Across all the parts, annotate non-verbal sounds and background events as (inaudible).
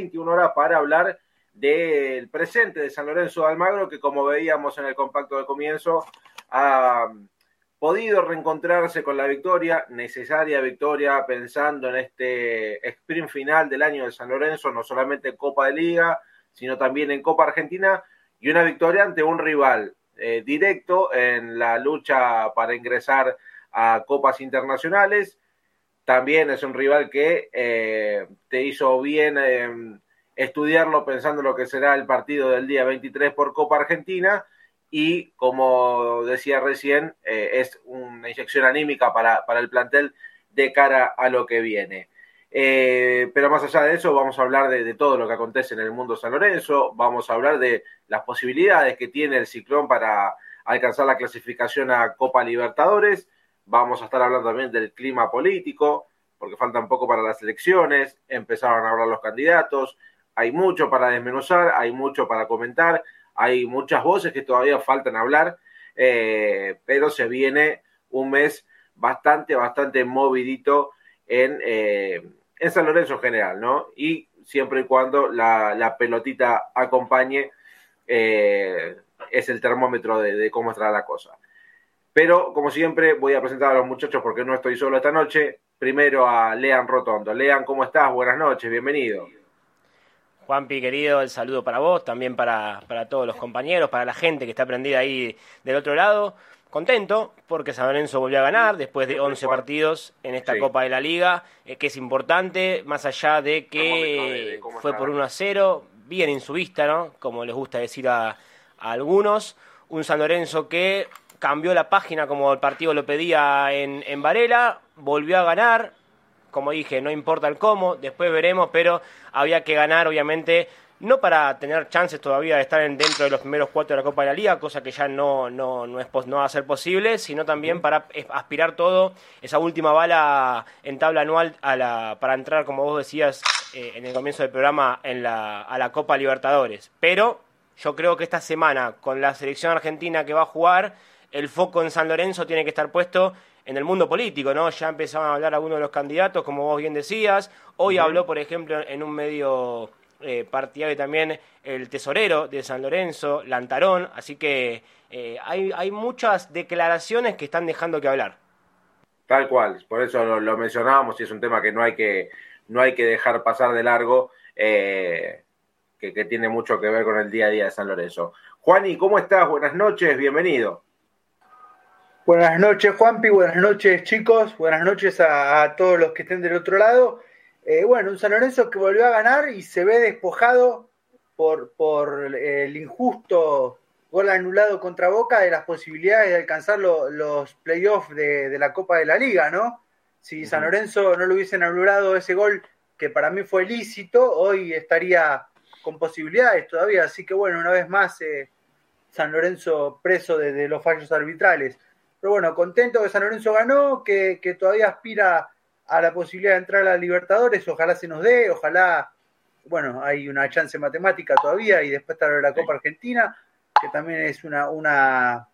21 horas para hablar del presente de San Lorenzo de Almagro, que como veíamos en el compacto de comienzo, ha podido reencontrarse con la victoria, necesaria victoria, pensando en este sprint final del año de San Lorenzo, no solamente en Copa de Liga, sino también en Copa Argentina, y una victoria ante un rival eh, directo en la lucha para ingresar a copas internacionales. También es un rival que eh, te hizo bien eh, estudiarlo pensando en lo que será el partido del día 23 por Copa Argentina y como decía recién, es una inyección anímica para, para, el plantel de cara a lo que viene. pero más allá de eso, vamos a hablar de, todo lo que acontece en el mundo San Lorenzo, vamos a hablar de las posibilidades que tiene el Ciclón para alcanzar la clasificación a Copa Libertadores. Vamos a estar hablando también del clima político, porque falta un poco para las elecciones, empezaron a hablar los candidatos, hay mucho para desmenuzar, hay mucho para comentar, hay muchas voces que todavía faltan hablar, eh, pero se viene un mes bastante, bastante movidito en, eh, en San Lorenzo en general, ¿no? Y siempre y cuando la, la pelotita acompañe eh, es el termómetro de, de, cómo estará la cosa. Pero, como siempre, voy a presentar a los muchachos porque no estoy solo esta noche. Primero a Lean Rotondo. Lean, ¿cómo estás? Buenas noches, bienvenido. Juanpi, querido, el saludo para vos, también para, para todos los compañeros, para la gente que está prendida ahí del otro lado. Contento porque San Lorenzo volvió a ganar después de 11 partidos en esta sí. Copa de la Liga, eh, que es importante, más allá de que fue por 1 a 0, bien en su vista, ¿no? Como les gusta decir a, a algunos. Un San Lorenzo que cambió la página como el partido lo pedía en, en Varela, volvió a ganar, como dije, no importa el cómo, después veremos, pero había que ganar, obviamente, no para tener chances todavía de estar en, dentro de los primeros cuatro de la Copa de la Liga, cosa que ya no, no, no, es, no va a ser posible, sino también para aspirar todo, esa última bala en tabla anual a la, para entrar, como vos decías eh, en el comienzo del programa, en la, a la Copa Libertadores. Pero yo creo que esta semana, con la selección argentina que va a jugar, el foco en San Lorenzo tiene que estar puesto en el mundo político, ¿no? Ya empezaban a hablar algunos de los candidatos, como vos bien decías. Hoy uh -huh. habló, por ejemplo, en un medio eh, partidario también el tesorero de San Lorenzo, Lantarón. Así que eh, hay, hay muchas declaraciones que están dejando que hablar. Tal cual, por eso lo, lo, mencionábamos y es un tema que no hay que, no hay que dejar pasar de largo, eh, que, que tiene mucho que ver con el día a día de San Lorenzo. Juani, ¿cómo estás? Buenas noches, bienvenido. Buenas noches, Juanpi, buenas noches, chicos, buenas noches a, a todos los que estén del otro lado. Eh, bueno, un San Lorenzo que volvió a ganar y se ve despojado por, por eh, el injusto gol anulado contra Boca de las posibilidades de alcanzar lo, los playoffs de, de, la Copa de la Liga, ¿no? Si uh -huh. San Lorenzo no lo hubiesen anulado ese gol, que para mí fue lícito, hoy estaría con posibilidades todavía. Así que bueno, una vez más, eh, San Lorenzo preso de, de los fallos arbitrales. Pero bueno, contento que San Lorenzo ganó, que, que, todavía aspira a la posibilidad de entrar a la Libertadores, ojalá se nos dé, ojalá, bueno, hay una chance matemática todavía y después en la Copa Argentina, que también es una, una,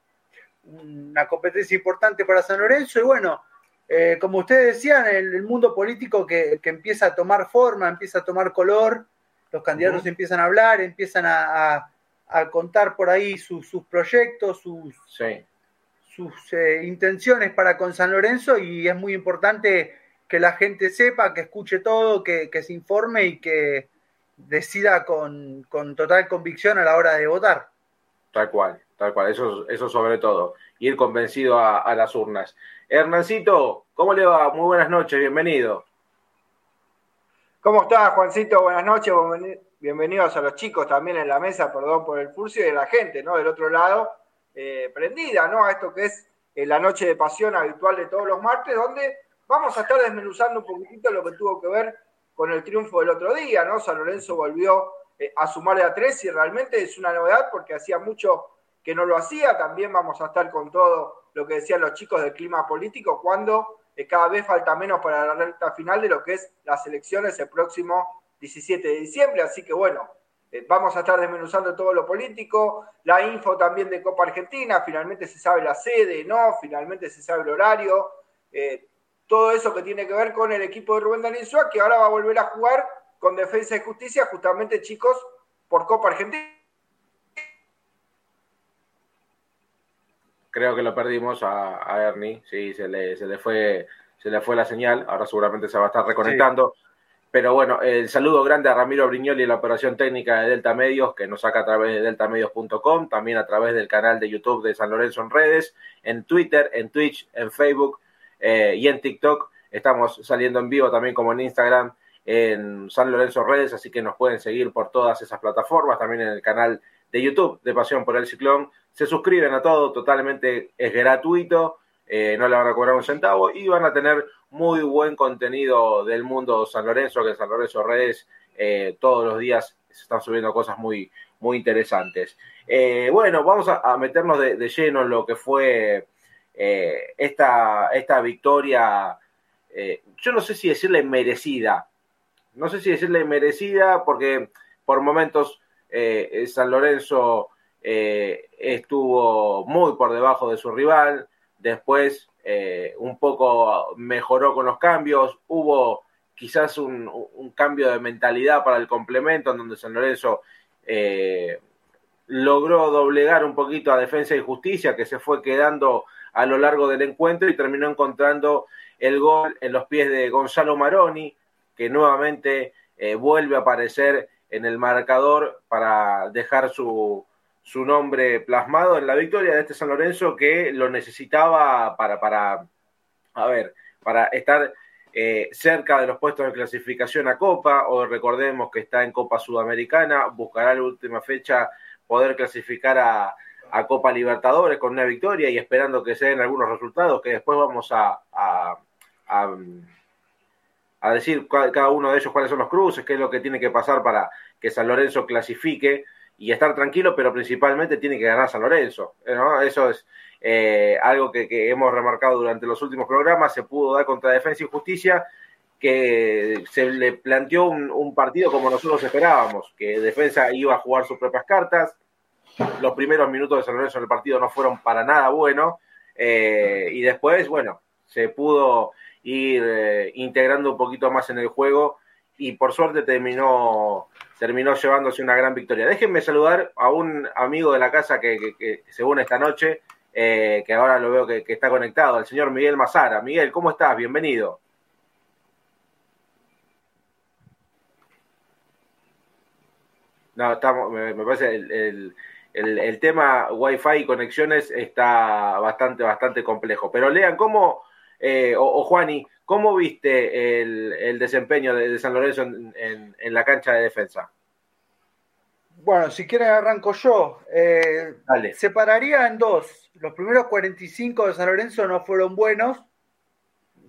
una competencia importante para San Lorenzo. Y bueno, eh, como ustedes decían, el, el mundo político que, que, empieza a tomar forma, empieza a tomar color, los candidatos uh -huh. empiezan a hablar, empiezan a, a, a contar por ahí sus, sus proyectos, sus... Sí sus eh, intenciones para con San Lorenzo y es muy importante que la gente sepa, que escuche todo, que, que se informe y que decida con, con, total convicción a la hora de votar. Tal cual, tal cual, eso, eso sobre todo, ir convencido a, a las urnas. Hernancito, ¿cómo le va? Muy buenas noches, bienvenido. ¿Cómo estás, Juancito? Buenas noches, bienvenidos a los chicos también en la mesa, perdón por el furcio, y a la gente, ¿no? Del otro lado eh, prendida ¿no? a esto que es eh, la noche de pasión habitual de todos los martes, donde vamos a estar desmenuzando un poquitito lo que tuvo que ver con el triunfo del otro día, ¿no? San Lorenzo volvió eh, a sumarle a tres y realmente es una novedad porque hacía mucho que no lo hacía. También vamos a estar con todo lo que decían los chicos del clima político cuando eh, cada vez falta menos para la recta final de lo que es las elecciones el próximo 17 de diciembre. Así que bueno, vamos a estar desmenuzando todo lo político, la info también de Copa Argentina, finalmente se sabe la sede, ¿no? Finalmente se sabe el horario, eh, todo eso que tiene que ver con el equipo de Rubén Daniel que ahora va a volver a jugar con Defensa y Justicia, justamente chicos, por Copa Argentina. Creo que lo perdimos a, Ernie, sí, se le, se le fue se le fue la señal, ahora seguramente se va a estar reconectando. Pero bueno, el saludo grande a Ramiro Brignoli y la operación técnica de Delta Medios, que nos saca a través de deltamedios.com, también a través del canal de YouTube de San Lorenzo en redes, en Twitter, en Twitch, en Facebook eh, y en TikTok. Estamos saliendo en vivo también como en Instagram, en San Lorenzo Redes, así que nos pueden seguir por todas esas plataformas, también en el canal de YouTube de Pasión por el Ciclón. Se suscriben a todo, totalmente es gratuito, eh, no le van a cobrar un centavo y van a tener muy buen contenido del mundo San Lorenzo, que San Lorenzo Redes eh, todos los días se están subiendo cosas muy, muy interesantes. Eh, bueno, vamos a, meternos de, lleno en lo que fue esta, esta victoria, yo no sé si decirle merecida, no sé si decirle merecida porque por momentos San Lorenzo estuvo muy por debajo de su rival, después eh, un poco mejoró con los cambios, hubo quizás un, cambio de mentalidad para el complemento en donde San Lorenzo eh, logró doblegar un poquito a Defensa y Justicia que se fue quedando a lo largo del encuentro y terminó encontrando el gol en los pies de Gonzalo Maroni que nuevamente eh, vuelve a aparecer en el marcador para dejar su, su nombre plasmado en la victoria de este San Lorenzo que lo necesitaba para, para a ver, para estar eh, cerca de los puestos de clasificación a Copa, o recordemos que está en Copa Sudamericana, buscará la última fecha poder clasificar a, Copa Libertadores con una victoria y esperando que se den algunos resultados que después vamos a, a, a decir cada uno de ellos cuáles son los cruces, qué es lo que tiene que pasar para que San Lorenzo clasifique y estar tranquilo, pero principalmente tiene que ganar San Lorenzo. Eso es eh, algo que, hemos remarcado durante los últimos programas. Se pudo dar contra Defensa y Justicia, que se le planteó un, partido como nosotros esperábamos, que Defensa iba a jugar sus propias cartas. Los primeros minutos de San Lorenzo en el partido no fueron para nada buenos. Eh, y después, bueno, se pudo ir eh, integrando un poquito más en el juego y por suerte terminó terminó llevándose una gran victoria. Déjenme saludar a un amigo de la casa que, se une esta noche, eh, que ahora lo veo que, está conectado, el señor Miguel Mazara. Miguel, ¿cómo estás? Bienvenido. No, estamos, me, parece el, el, tema Wi-Fi y conexiones está bastante, bastante complejo. Pero lean cómo, eh, o, o Juani, ¿Cómo viste el, desempeño de, San Lorenzo en, la cancha de defensa? Bueno, si quieren arranco yo. Eh, separaría en dos. Los primeros 45 de San Lorenzo no fueron buenos,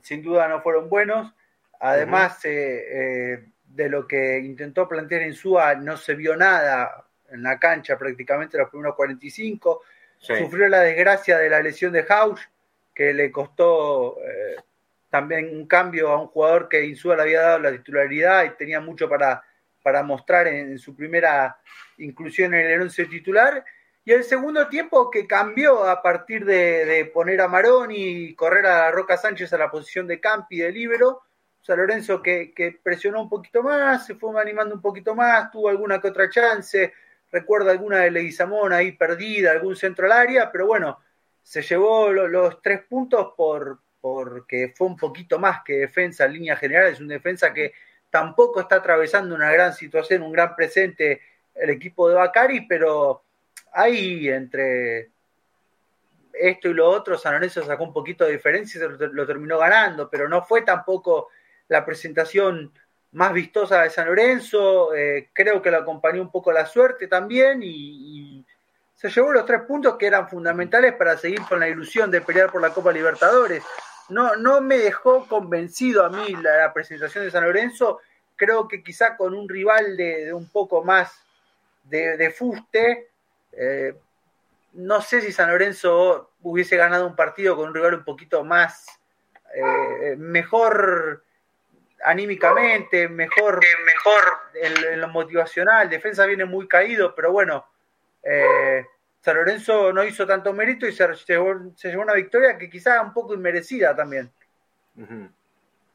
sin duda no fueron buenos. Además eh, eh, de lo que intentó plantear en Suá, no se vio nada en la cancha prácticamente los primeros 45. Sufrió la desgracia de la lesión de Hausch, que le costó también un cambio a un jugador que Insúa le había dado la titularidad y tenía mucho para, para mostrar en, su primera inclusión en el once titular. Y el segundo tiempo que cambió a partir de, poner a Maroni y correr a Roca Sánchez a la posición de Campi de libero. Sea, Lorenzo que, que, presionó un poquito más, se fue animando un poquito más, tuvo alguna que otra chance. Recuerda alguna de Leguizamón ahí perdida, algún centro al área, pero bueno, se llevó los tres puntos por, porque fue un poquito más que defensa en línea general, es un defensa que tampoco está atravesando una gran situación, un gran presente el equipo de Bacari, pero ahí entre esto y lo otro, San Lorenzo sacó un poquito de diferencia y lo, lo terminó ganando, pero no fue tampoco la presentación más vistosa de San Lorenzo, eh, creo que lo acompañó un poco la suerte también y, se llevó los tres puntos que eran fundamentales para seguir con la ilusión de pelear por la Copa Libertadores no, no me dejó convencido a mí la, presentación de San Lorenzo. Creo que quizá con un rival de, un poco más de, fuste, eh, no sé si San Lorenzo hubiese ganado un partido con un rival un poquito más, eh, mejor anímicamente, mejor, mejor en, lo motivacional. Defensa viene muy caído, pero bueno, eh, San Lorenzo no hizo tanto mérito y se llevó, una victoria que quizá un poco inmerecida también.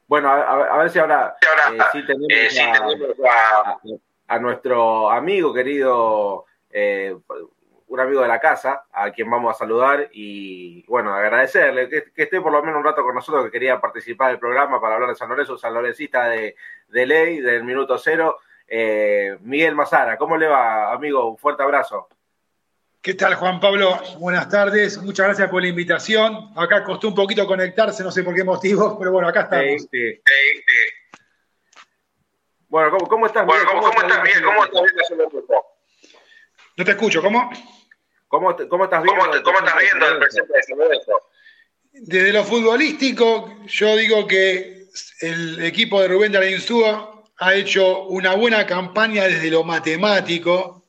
Bueno, a, ver si ahora, eh, sí tenemos, a, nuestro amigo querido, eh, un amigo de la casa, a quien vamos a saludar y, bueno, agradecerle que, esté por lo menos un rato con nosotros, que quería participar del programa para hablar de San Lorenzo, San Lorencista de, de ley, del minuto cero. Eh, Miguel Mazara, ¿cómo le va, amigo? Un fuerte abrazo. ¿Qué tal, Juan Pablo? Buenas tardes. Muchas gracias por la invitación. Acá costó un poquito conectarse, no sé por qué motivo, pero bueno, acá estamos. Bueno, ¿cómo, estás, Miguel? ¿cómo, estás, Miguel? ¿Cómo estás viendo No te escucho, ¿cómo? ¿Cómo, cómo estás viendo, ¿Cómo, estás viendo el presente de San Desde lo futbolístico, yo digo que el equipo de Rubén de la Insúa ha hecho una buena campaña desde lo matemático,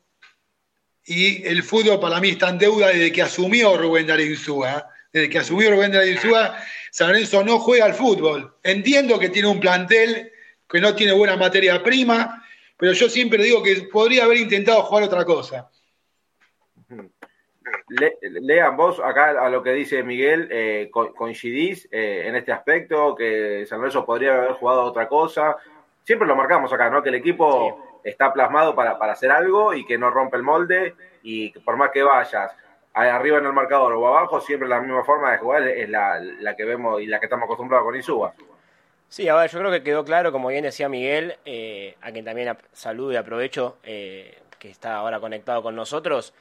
y el fútbol para mí está en deuda desde que asumió Rubén Darío Desde que asumió Rubén Darío San Lorenzo no juega al fútbol. Entiendo que tiene un plantel que no tiene buena materia prima, pero yo siempre digo que podría haber intentado jugar otra cosa. lean vos acá a lo que dice Miguel, eh, coincidís eh, en este aspecto, que San Lorenzo podría haber jugado otra cosa. Siempre lo marcamos acá, ¿no? Que el equipo está plasmado para, hacer algo y que no rompe el molde y que por más que vayas arriba en el marcador o abajo, siempre la misma forma de jugar es la, que vemos y la que estamos acostumbrados con Isuba. Sí, a ver, yo creo que quedó claro, como bien decía Miguel, eh, a quien también saludo y aprovecho eh, que está ahora conectado con nosotros.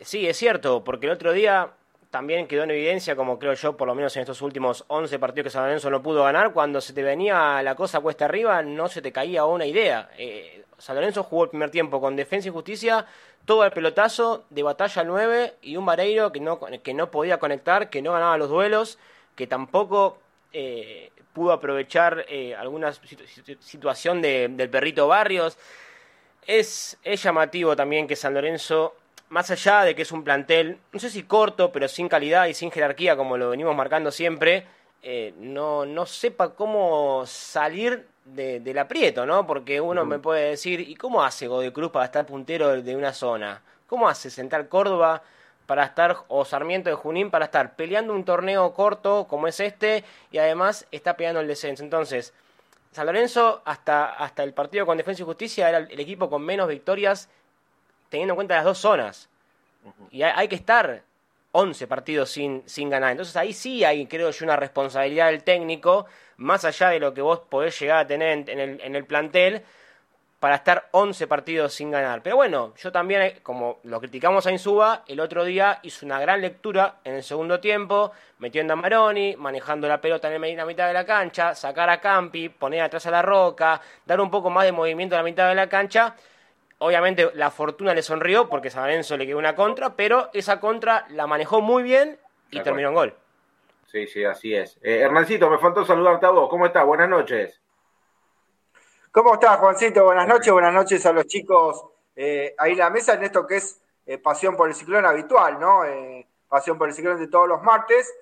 Sí, es cierto, porque el otro día también quedó en evidencia, como creo yo, por lo menos en estos últimos 11 partidos que San Lorenzo no pudo ganar, cuando se te venía la cosa cuesta arriba, no se te caía una idea. Eh, San Lorenzo jugó el primer tiempo con defensa y justicia, todo el pelotazo de batalla 9 y un Vareiro que no, que no podía conectar, que no ganaba los duelos, que tampoco eh, pudo aprovechar eh, alguna situación del perrito Barrios. Es llamativo también que San Lorenzo, más allá de que es un plantel, no sé si corto, pero sin calidad y sin jerarquía, como lo venimos marcando siempre, eh, no, no sepa cómo salir del aprieto, ¿no? Porque uno me puede decir, ¿y cómo hace Godoy Cruz para estar puntero de una zona? ¿Cómo hace Central Córdoba para estar, o Sarmiento de Junín, para estar peleando un torneo corto como es este y además está peleando el descenso? Entonces, San Lorenzo, hasta, hasta el partido con Defensa y Justicia, era el equipo con menos victorias teniendo en cuenta las dos zonas. Y hay, hay que estar 11 partidos sin, sin ganar. Entonces ahí sí hay, creo yo, una responsabilidad del técnico, más allá de lo que vos podés llegar a tener en, el, en el plantel, para estar 11 partidos sin ganar. Pero bueno, yo también, eh, como lo criticamos a Insuba, el otro día hizo una gran lectura en el segundo tiempo, metiendo a Maroni, manejando la pelota en la mitad de la cancha, sacar a Campi, poner atrás a la roca, dar un poco más de movimiento a la mitad de la cancha Obviamente la fortuna le sonrió porque San Lorenzo le quedó una contra, pero esa contra la manejó muy bien y terminó en gol. Sí, sí, así es. Eh, Hernancito, me faltó saludarte a vos. ¿Cómo estás? Buenas noches. ¿Cómo estás, Juancito? Buenas noches, buenas noches a los chicos eh, ahí en la mesa en esto que es eh, Pasión por el Ciclón habitual, ¿no? Pasión por el Ciclón de todos los martes.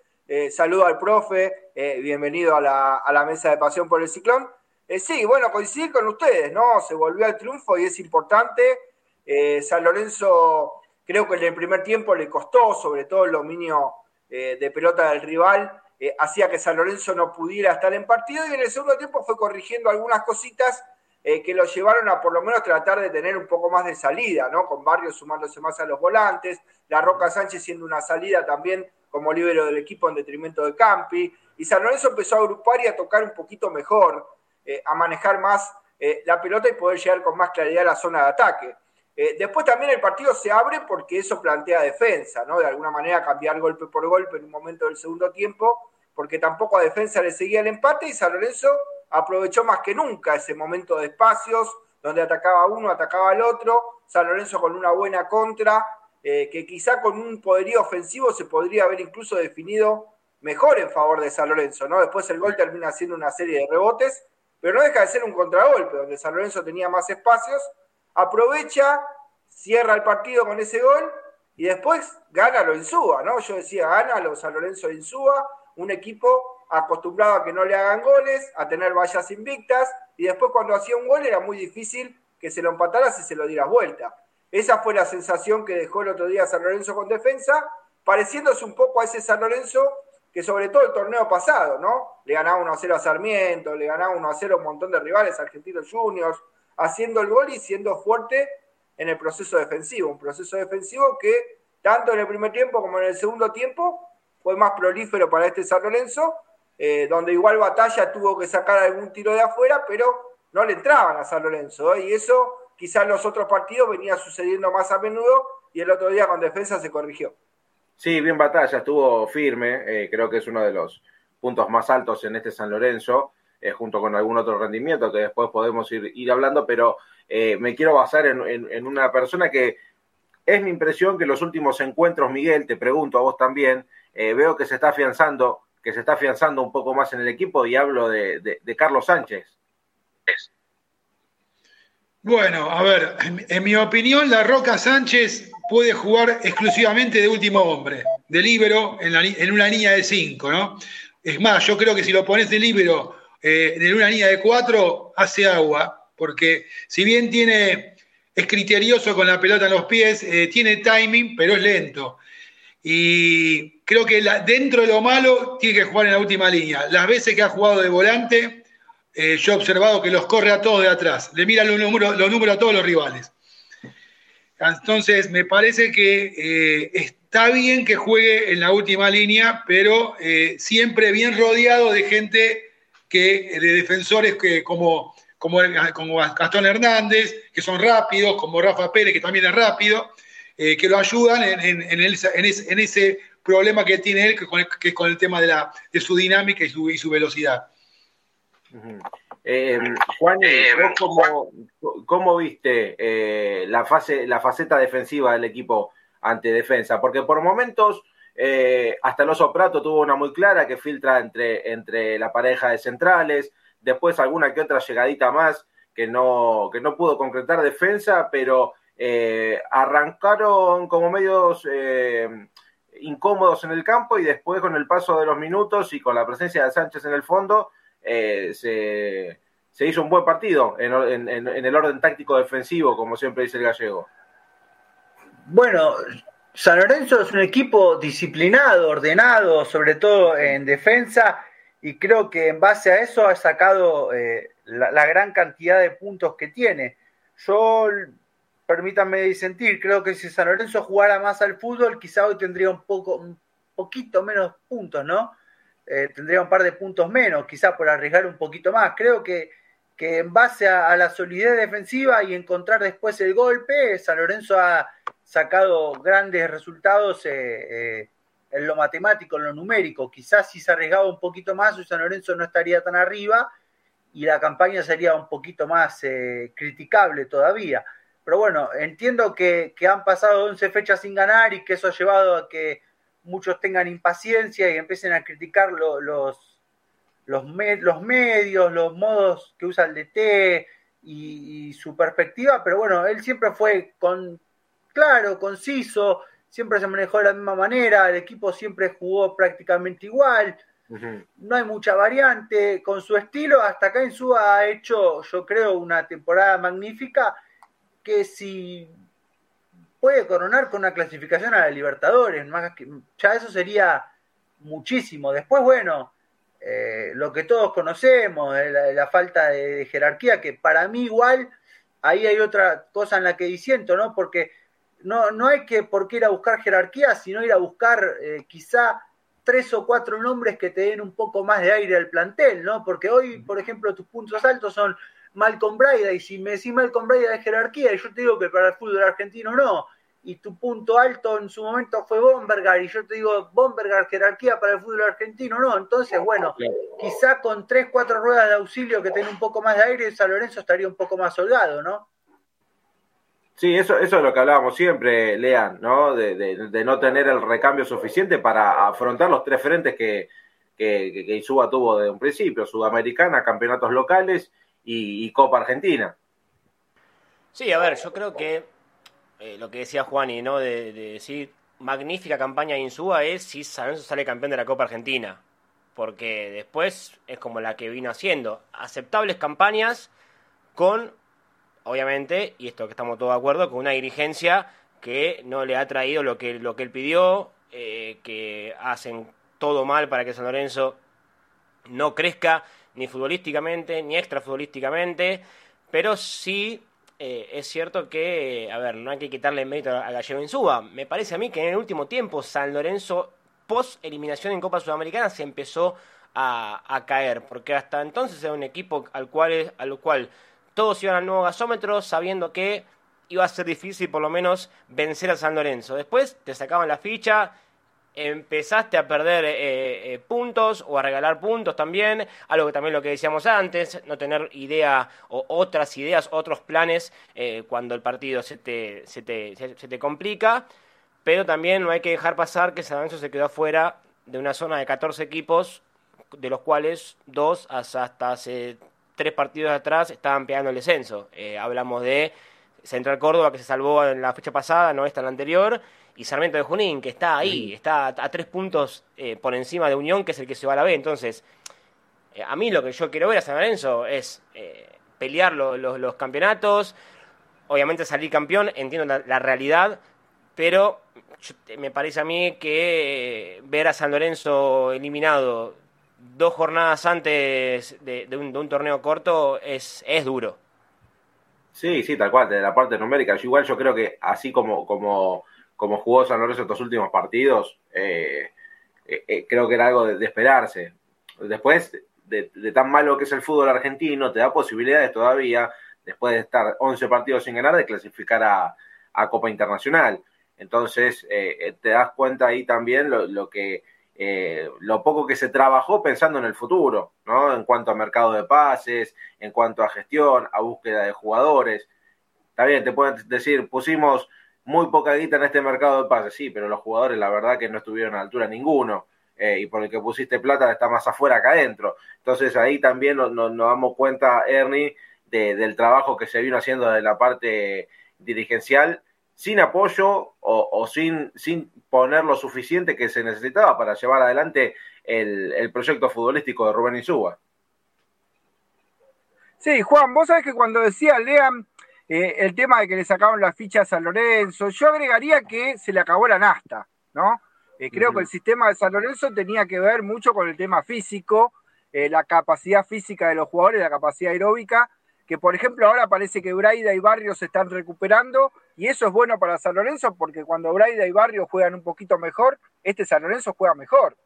saludo al profe, bienvenido a la, a la mesa de Pasión por el Ciclón. Eh, sí, bueno, coincidir con ustedes, ¿no? Se volvió al triunfo y es importante. Eh, San Lorenzo creo que en el primer tiempo le costó, sobre todo el dominio eh, de pelota del rival, hacía que San Lorenzo no pudiera estar en partido y en el segundo tiempo fue corrigiendo algunas cositas que lo llevaron a por lo menos tratar de tener un poco más de salida, ¿no? Con Barrios sumándose más a los volantes, La Roca Sánchez siendo una salida también como líbero del equipo en detrimento de Campi, y San Lorenzo empezó a agrupar y a tocar un poquito mejor. Eh, a manejar más eh, la pelota y poder llegar con más claridad a la zona de ataque. Eh, después también el partido se abre porque eso plantea defensa, ¿no? De alguna manera cambiar golpe por golpe en un momento del segundo tiempo, porque tampoco a defensa le seguía el empate y San Lorenzo aprovechó más que nunca ese momento de espacios donde atacaba uno, atacaba al otro, San Lorenzo con una buena contra, que quizá con un poderío ofensivo se podría haber incluso definido mejor en favor de San Lorenzo, ¿no? Después el gol termina siendo una serie de rebotes pero no deja de ser un contragolpe, donde San Lorenzo tenía más espacios, aprovecha, cierra el partido con ese gol y después gana lo Insúa, ¿no? Yo decía, gana lo San Lorenzo Insúa, un equipo acostumbrado a que no le hagan goles, a tener vallas invictas, y después cuando hacía un gol era muy difícil que se lo empataras y se lo dieras vuelta. Esa fue la sensación que dejó el otro día San Lorenzo con defensa, pareciéndose un poco a ese San Lorenzo que sobre todo el torneo pasado, ¿no? Le ganaba 1 a 0 a Sarmiento, le ganaba 1 a 0 a un montón de rivales argentinos juniors, haciendo el gol y siendo fuerte en el proceso defensivo. Un proceso defensivo que, tanto en el primer tiempo como en el segundo tiempo, fue más prolífero para este San Lorenzo, eh, donde igual Batalla tuvo que sacar algún tiro de afuera, pero no le entraban a San Lorenzo. ¿eh? Y eso quizás en los otros partidos venía sucediendo más a menudo y el otro día con defensa se corrigió. Sí, bien batalla, estuvo firme, eh, creo que es uno de los puntos más altos en este San Lorenzo, eh, junto con algún otro rendimiento que después podemos ir, hablando, pero eh, me quiero basar en, una persona que es mi impresión que los últimos encuentros, Miguel, te pregunto a vos también, veo que se está afianzando, que se está afianzando un poco más en el equipo y hablo de Carlos Sánchez. Bueno, a ver, en, mi opinión, la Roca Sánchez puede jugar exclusivamente de último hombre, de líbero en, una línea de cinco, ¿no? Es más, yo creo que si lo pones de líbero eh, en una línea de cuatro, hace agua, porque si bien tiene, es criterioso con la pelota en los pies, eh, tiene timing, pero es lento. Y creo que dentro de lo malo tiene que jugar en la última línea. Las veces que ha jugado de volante, eh, yo he observado que los corre a todos de atrás, le mira los números, los números a todos los rivales. Entonces, me parece que eh, está bien que juegue en la última línea, pero eh, siempre bien rodeado de gente que, de defensores que, como, como, como Gastón Hernández, que son rápidos, como Rafa Pérez, que también es rápido, que lo ayudan en, en, ese, problema que tiene él, que, es con el tema de, la, de su dinámica y su, y su velocidad. Eh, Juan, eh, cómo, viste eh, la, fase, la faceta defensiva del equipo ante defensa? Porque por momentos, hasta el Oso Prato tuvo una muy clara que filtra entre, entre la pareja de centrales, después alguna que otra llegadita más que no, que no pudo concretar defensa, pero arrancaron como medios incómodos en el campo y después con el paso de los minutos y con la presencia de Sánchez en el fondo, eh, se, hizo un buen partido en, el orden táctico defensivo, como siempre dice el gallego. Bueno, San Lorenzo es un equipo disciplinado, ordenado, sobre todo en defensa, y creo que en base a eso ha sacado eh, la, gran cantidad de puntos que tiene. Yo, permítanme disentir, creo que si San Lorenzo jugara más al fútbol, quizá hoy tendría un poco, un poquito menos puntos, ¿no? Eh, tendría un par de puntos menos, quizás por arriesgar un poquito más. Creo que, que en base a, la solidez defensiva y encontrar después el golpe, San Lorenzo ha sacado grandes resultados eh, eh, en lo matemático, en lo numérico. Quizás si se arriesgaba un poquito más, San Lorenzo no estaría tan arriba y la campaña sería un poquito más criticable todavía. Pero bueno, entiendo que, que han pasado 11 fechas sin ganar y que eso ha llevado a que muchos tengan impaciencia y empiecen a criticar los, los, los medios, los modos que usa el DT y, su perspectiva, pero bueno, él siempre fue con, claro, conciso, siempre se manejó de la misma manera, el equipo siempre jugó prácticamente igual, no hay mucha variante, con su estilo, hasta acá en su ha hecho, yo creo, una temporada magnífica, que si puede coronar con una clasificación a la Libertadores, más que, ya eso sería muchísimo. Después, bueno, eh, lo que todos conocemos, la, falta de, jerarquía, que para mí igual, ahí hay otra cosa en la que disiento, ¿no? Porque no, no hay que por qué ir a buscar jerarquía, sino ir a buscar eh, quizá tres o cuatro nombres que te den un poco más de aire al plantel, ¿no? Porque hoy, por ejemplo, tus puntos altos son Malcolm Braida, y si me decís Malcolm Braida de jerarquía, y yo te digo que para el fútbol argentino no, y tu punto alto en su momento fue Bombergar, y yo te digo Bombergar, jerarquía para el fútbol argentino, no, entonces, bueno, quizá con tres, cuatro ruedas de auxilio que tenga un poco más de aire, San Lorenzo estaría un poco más holgado, ¿no? Sí, eso, eso es lo que hablábamos siempre, Lean, ¿no? De, no tener el recambio suficiente para afrontar los tres frentes que, que, que, Isuba tuvo desde un principio, Sudamericana, campeonatos locales y, Copa Argentina. Sí, a ver, yo creo que eh, lo que decía Juani, ¿no? De, decir magnífica campaña de Insúa es si San sale campeón de la Copa Argentina. Porque después es como la que vino haciendo. Aceptables campañas con, obviamente, y esto que estamos todos de acuerdo, con una dirigencia que no le ha traído lo que, lo que él pidió, eh, que hacen todo mal para que San Lorenzo no crezca ni futbolísticamente ni extrafutbolísticamente, pero sí eh, es cierto que, a ver, no hay que quitarle mérito a Gallego Insúa. Me parece a mí que en el último tiempo San Lorenzo, post eliminación en Copa Sudamericana, se empezó a, caer, porque hasta entonces era un equipo al cual, al cual todos iban al nuevo gasómetro sabiendo que iba a ser difícil por lo menos vencer a San Lorenzo. Después te sacaban la ficha empezaste a perder eh, eh, puntos o a regalar puntos también, algo que también lo que decíamos antes, no tener idea o otras ideas, otros planes eh, cuando el partido se te, se, te, se, te complica, pero también no hay que dejar pasar que San Lorenzo se quedó afuera de una zona de 14 equipos, de los cuales dos hasta hace tres partidos atrás estaban pegando el descenso. hablamos de Central Córdoba que se salvó en la fecha pasada, no esta en la anterior, y Sarmiento de Junín, que está ahí, está a, tres puntos eh, por encima de Unión, que es el que se va a la B. Entonces, eh, a mí lo que yo quiero ver a San Lorenzo es eh, pelear los campeonatos, obviamente salir campeón, entiendo la, realidad, pero me parece a mí que ver a San Lorenzo eliminado dos jornadas antes de, un, de un, torneo corto es, es duro. Sí, sí, tal cual, de la parte numérica. Yo igual yo creo que así como, como como jugó San Lorenzo estos últimos partidos, eh, eh, eh, creo que era algo de, esperarse. Después de, tan malo que es el fútbol argentino, te da posibilidades todavía, después de estar 11 partidos sin ganar, de clasificar a, Copa Internacional. Entonces, te das cuenta ahí también lo, que lo poco que se trabajó pensando en el futuro, ¿no? En cuanto a mercado de pases, en cuanto a gestión, a búsqueda de jugadores. Está bien, te pueden decir, pusimos muy poca guita en este mercado de pases, sí, pero los jugadores la verdad que no estuvieron a altura ninguno. Eh, y por el que pusiste plata está más afuera que adentro. Entonces ahí también nos, damos cuenta, Ernie, del trabajo que se vino haciendo de la parte dirigencial sin apoyo o, sin, sin poner lo suficiente que se necesitaba para llevar adelante el, proyecto futbolístico de Rubén Insúa. Sí, Juan, vos sabés que cuando decía Lean eh, el tema de que le sacaron las fichas a Lorenzo, yo agregaría que se le acabó la nasta, ¿no? Eh, creo que el sistema de San Lorenzo tenía que ver mucho con el tema físico, eh, la capacidad física de los jugadores, la capacidad aeróbica, que por ejemplo ahora parece que Braida y Barrios se están recuperando y eso es bueno para San Lorenzo porque cuando Braida y Barrios juegan un poquito mejor, este San Lorenzo juega mejor.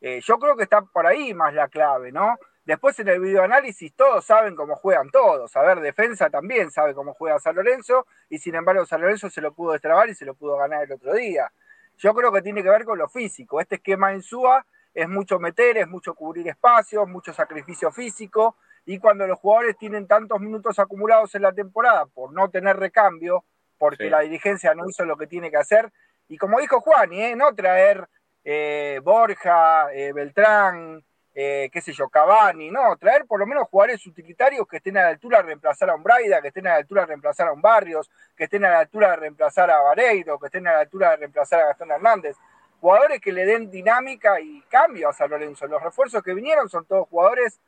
yo creo que está por ahí más la clave, ¿no? Después en el videoanálisis todos saben cómo juegan todos. A ver, defensa también sabe cómo juega San Lorenzo y sin embargo San Lorenzo se lo pudo destrabar y se lo pudo ganar el otro día. Yo creo que tiene que ver con lo físico. Este esquema en SUA es mucho meter, es mucho cubrir espacios, mucho sacrificio físico y cuando los jugadores tienen tantos minutos acumulados en la temporada por no tener recambio, porque la dirigencia no hizo lo que tiene que hacer, y como dijo Juan, ¿eh? no traer eh, Borja, eh, Beltrán, eh, qué sé yo, Cavani, no, traer por lo menos jugadores utilitarios que estén a la altura de reemplazar a un Braida, que estén a la altura de reemplazar a un Barrios, que estén a la altura de reemplazar a Vareiro, que estén a la altura de reemplazar a Gastón Hernández. Jugadores que le den dinámica y cambio a San Lorenzo. Los refuerzos que vinieron son todos jugadores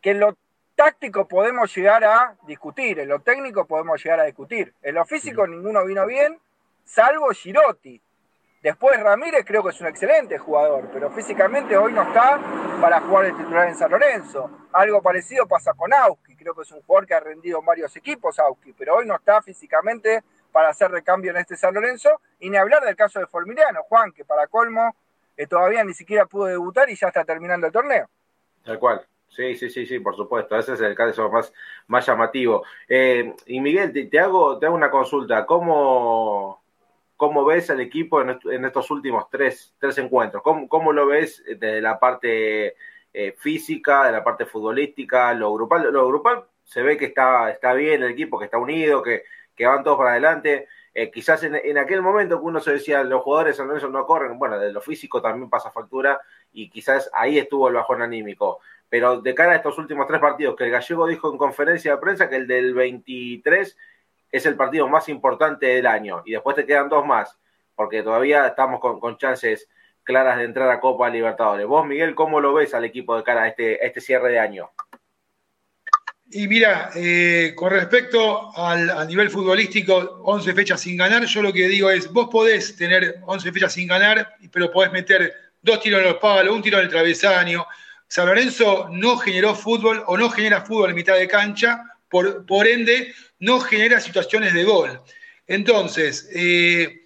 que en lo táctico podemos llegar a discutir, en lo técnico podemos llegar a discutir. En lo físico ninguno vino bien, salvo Girotti Después Ramírez creo que es un excelente jugador, pero físicamente hoy no está para jugar de titular en San Lorenzo. Algo parecido pasa con Auski, creo que es un jugador que ha rendido en varios equipos Auski, pero hoy no está físicamente para hacer recambio en este San Lorenzo. Y ni hablar del caso de Formiliano, Juan, que para colmo eh, todavía ni siquiera pudo debutar y ya está terminando el torneo. Tal cual. Sí, sí, sí, sí, por supuesto. Ese es el caso más, más llamativo. Eh, y Miguel, te, hago, te hago una consulta. ¿Cómo, ¿Cómo ves al equipo en, estos últimos tres, tres encuentros? ¿Cómo, lo ves desde la parte eh, física, de la parte futbolística, lo grupal? Lo grupal se ve que está, está bien el equipo, que está unido, que, van todos para adelante. Eh, quizás en, aquel momento que uno se decía los jugadores San Lorenzo no corren, bueno, de lo físico también pasa factura y quizás ahí estuvo el bajón anímico. Pero de cara a estos últimos tres partidos, que el gallego dijo en conferencia de prensa que el del 23 es el partido más importante del año y después te quedan dos más, porque todavía estamos con, chances claras de entrar a Copa Libertadores. Vos, Miguel, ¿cómo lo ves al equipo de cara a este, este cierre de año? Y mira, eh, con respecto al, nivel futbolístico, 11 fechas sin ganar, yo lo que digo es, vos podés tener 11 fechas sin ganar, pero podés meter dos tiros en los palos, un tiro en el travesaño. San Lorenzo no generó fútbol o no genera fútbol en mitad de cancha, por, ende no genera situaciones de gol. Entonces, eh,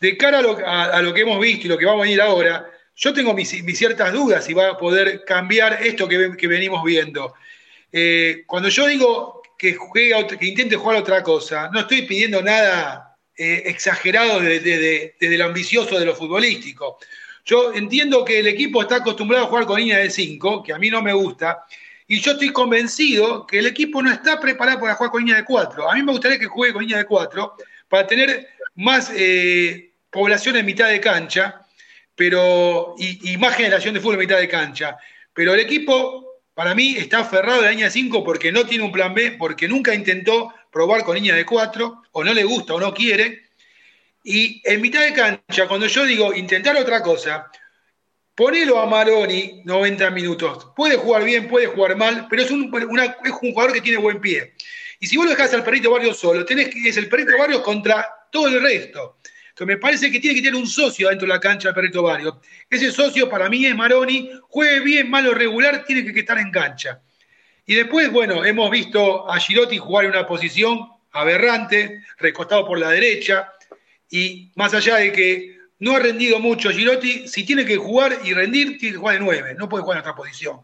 de cara a lo, que hemos visto y lo que vamos a ir ahora, yo tengo mis, ciertas dudas si va a poder cambiar esto que venimos viendo. Eh, cuando yo digo que, que intente jugar otra cosa, no estoy pidiendo nada eh, exagerado desde de, lo ambicioso de lo futbolístico. Yo entiendo que el equipo está acostumbrado a jugar con línea de 5, que a mí no me gusta, y yo estoy convencido que el equipo no está preparado para jugar con línea de 4. A mí me gustaría que juegue con línea de 4 para tener más eh, población en mitad de cancha pero, y, más generación de fútbol en mitad de cancha. Pero el equipo para mí está aferrado de la línea 5 porque no tiene un plan B, porque nunca intentó probar con línea de 4, o no le gusta o no quiere. Y en mitad de cancha, cuando yo digo intentar otra cosa, ponelo a Maroni 90 minutos. Puede jugar bien, puede jugar mal, pero es un, es un jugador que tiene buen pie. Y si vos lo dejás al perrito Barrios solo, tenés que es el perrito Barrios contra todo el resto. Entonces me parece que tiene que tener un socio dentro de la cancha de Perrito Barrio. Ese socio para mí es Maroni, juegue bien, malo, regular, tiene que estar en cancha. Y después, bueno, hemos visto a Girotti jugar en una posición aberrante, recostado por la derecha, y más allá de que no ha rendido mucho Girotti, si tiene que jugar y rendir, tiene que jugar de nueve, no puede jugar en otra posición.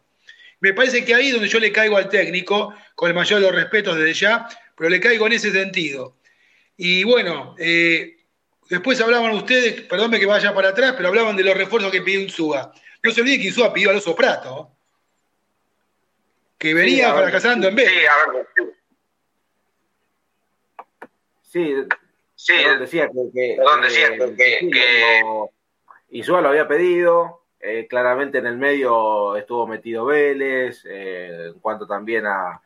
Me parece que ahí es donde yo le caigo al técnico, con el mayor de los respetos desde ya, pero le caigo en ese sentido. Y bueno, eh, Después hablaban ustedes, perdónme que vaya para atrás, pero hablaban de los refuerzos que pidió Insúa. No se olviden que Insúa pidió a los Prato, que venía fracasando en vez. Sí, a ver. Sí, sí. Decía que, perdón, decía que, que, Insúa lo había pedido, eh, claramente en el medio estuvo metido Vélez, eh, en cuanto también a,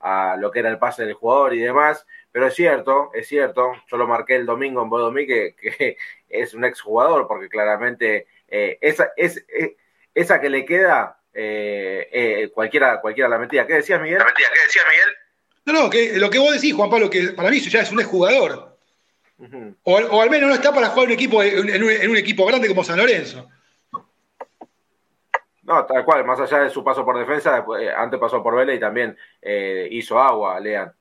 a lo que era el pase del jugador y demás. Pero es cierto, es cierto, yo lo marqué el domingo en Bodomí que, (laughs) que es un exjugador, porque claramente eh, esa, es, eh, esa que le queda, eh, cualquiera, cualquiera la metía. ¿Qué decías, Miguel? ¿La metía? ¿Qué decías, Miguel? No, no, que lo que vos decís, Juan Pablo, que para mí ya es un exjugador. O, al menos no está para jugar un equipo, en, un, equipo grande como San Lorenzo. No, tal cual, más allá de su paso por defensa, antes pasó por Vélez y también hizo agua, Lean.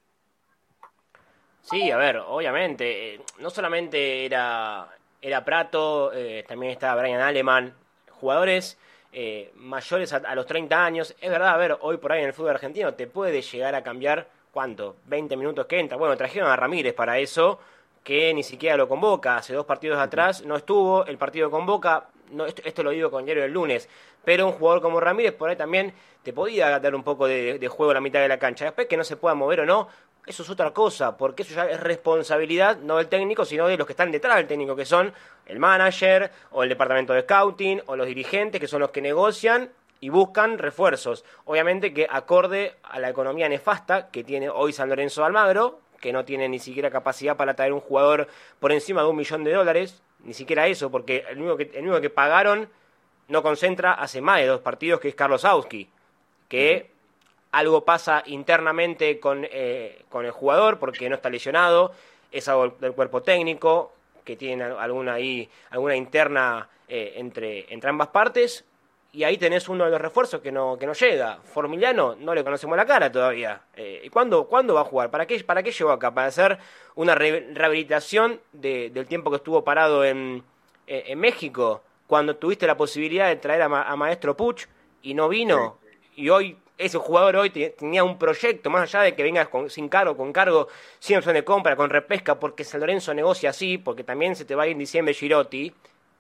Sí, a ver, obviamente, eh, no solamente era, era Prato, eh, también estaba Brian Aleman, jugadores eh, mayores a, los 30 años. Es verdad, a ver, hoy por ahí en el fútbol argentino te puede llegar a cambiar, ¿cuánto? 20 minutos que entra. Bueno, trajeron a Ramírez para eso, que ni siquiera lo convoca. Hace dos partidos atrás no estuvo, el partido convoca, no, esto, lo digo con diario el lunes, pero un jugador como Ramírez por ahí también te podía dar un poco de, de, juego a la mitad de la cancha. Después que no se pueda mover o no, eso es otra cosa, porque eso ya es responsabilidad no del técnico, sino de los que están detrás del técnico, que son el manager o el departamento de scouting o los dirigentes, que son los que negocian y buscan refuerzos. Obviamente que acorde a la economía nefasta que tiene hoy San Lorenzo de Almagro, que no tiene ni siquiera capacidad para traer un jugador por encima de un millón de dólares, ni siquiera eso, porque el único que, el único que pagaron no concentra hace más de dos partidos, que es Carlos Auski, que algo pasa internamente con, eh, con el jugador porque no está lesionado, es algo del cuerpo técnico, que tiene alguna ahí, alguna interna eh, entre, entre ambas partes, y ahí tenés uno de los refuerzos que no, que no llega. Formiliano no le conocemos la cara todavía. Eh, ¿Y cuándo, cuándo va a jugar? ¿Para qué, ¿Para qué llegó acá? ¿Para hacer una rehabilitación del tiempo que estuvo parado en, en México? Cuando tuviste la posibilidad de traer a, Maestro Puch y no vino, y hoy ese jugador hoy tenía un proyecto, más allá de que vengas sin cargo, con cargo, sin opción de compra, con repesca, porque San Lorenzo negocia así, porque también se te va a ir en diciembre Girotti,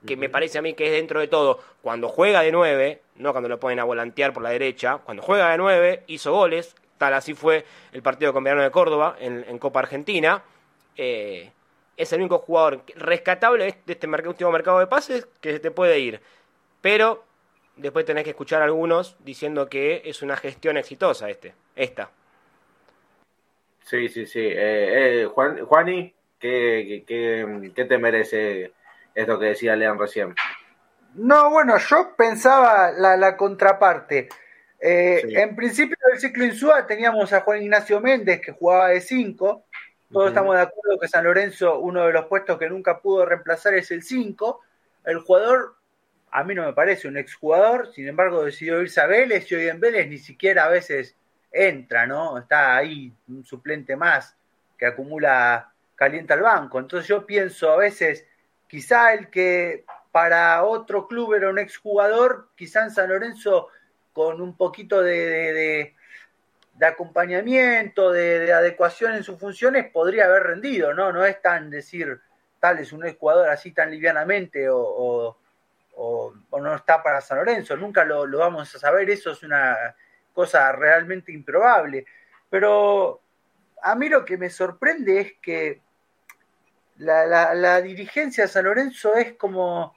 que me parece a mí que es dentro de todo, cuando juega de nueve, no cuando lo ponen a volantear por la derecha, cuando juega de nueve, hizo goles, tal así fue el partido con Verano de Córdoba en, Copa Argentina, eh, es el único jugador rescatable de este último mercado de pases que se te puede ir. Pero después tenés que escuchar a algunos diciendo que es una gestión exitosa este, esta. Sí, sí, sí. Eh, eh, Juan, Juani, ¿qué, qué, te merece esto que decía Lean recién? No, bueno, yo pensaba la, contraparte. Eh, en principio del ciclo Insúa teníamos a Juan Ignacio Méndez que jugaba de 5. Todos estamos de acuerdo que San Lorenzo, uno de los puestos que nunca pudo reemplazar es el 5. El jugador, a mí no me parece un exjugador, sin embargo decidió irse a Vélez y hoy en Vélez ni siquiera a veces entra, ¿no? Está ahí un suplente más que acumula, calienta el banco. Entonces yo pienso a veces, quizá el que para otro club era un exjugador, quizá en San Lorenzo con un poquito de, acompañamiento, de, adecuación en sus funciones, podría haber rendido, ¿no? No es tan decir, tal es un exjugador así tan livianamente o, no está para San Lorenzo, nunca lo vamos a saber, eso es una cosa realmente improbable. Pero a mí lo que me sorprende es que la, dirigencia de San Lorenzo es como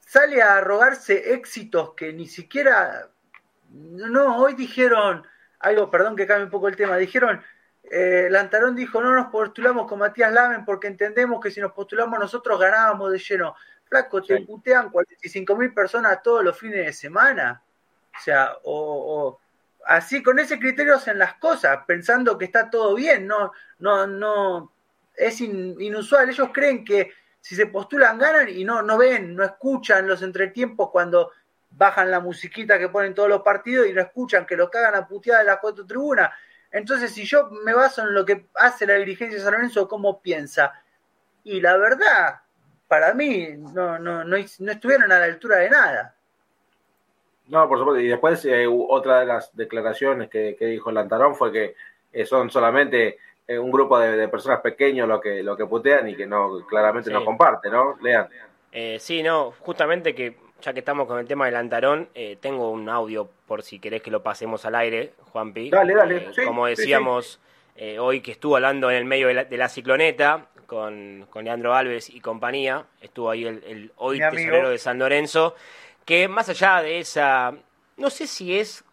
sale a rogarse éxitos que ni siquiera no hoy dijeron algo perdón que cambie un poco el tema dijeron eh, Lantarón dijo no nos postulamos con Matías Lamen porque entendemos que si nos postulamos nosotros ganábamos de lleno flaco te putean 45 mil personas todos los fines de semana. O sea, o, así con ese criterio hacen las cosas, pensando que está todo bien, no, no, no, es inusual. Ellos creen que si se postulan ganan y no, no ven, no escuchan los entretiempos cuando bajan la musiquita que ponen todos los partidos y no escuchan que los cagan a puteada de la cuatro tribunas. Entonces, si yo me baso en lo que hace la dirigencia de San Lorenzo, cómo piensa, y la verdad, para mí, no, no, no, no estuvieron a la altura de nada. No, por supuesto. Y después eh, otra de las declaraciones que, dijo Lantarón fue que eh, son solamente eh, un grupo de, personas pequeños lo que lo que putean y que no claramente no comparte, ¿no? Lean. sí, no, justamente que ya que estamos con el tema de Lantarón, tengo un audio por si querés que lo pasemos al aire, Juanpi. Dale, dale. como decíamos hoy que estuvo hablando en el medio de la, cicloneta con, con, Leandro Alves y compañía, estuvo ahí el, el hoy tesorero de San Lorenzo que más allá de esa, no sé si es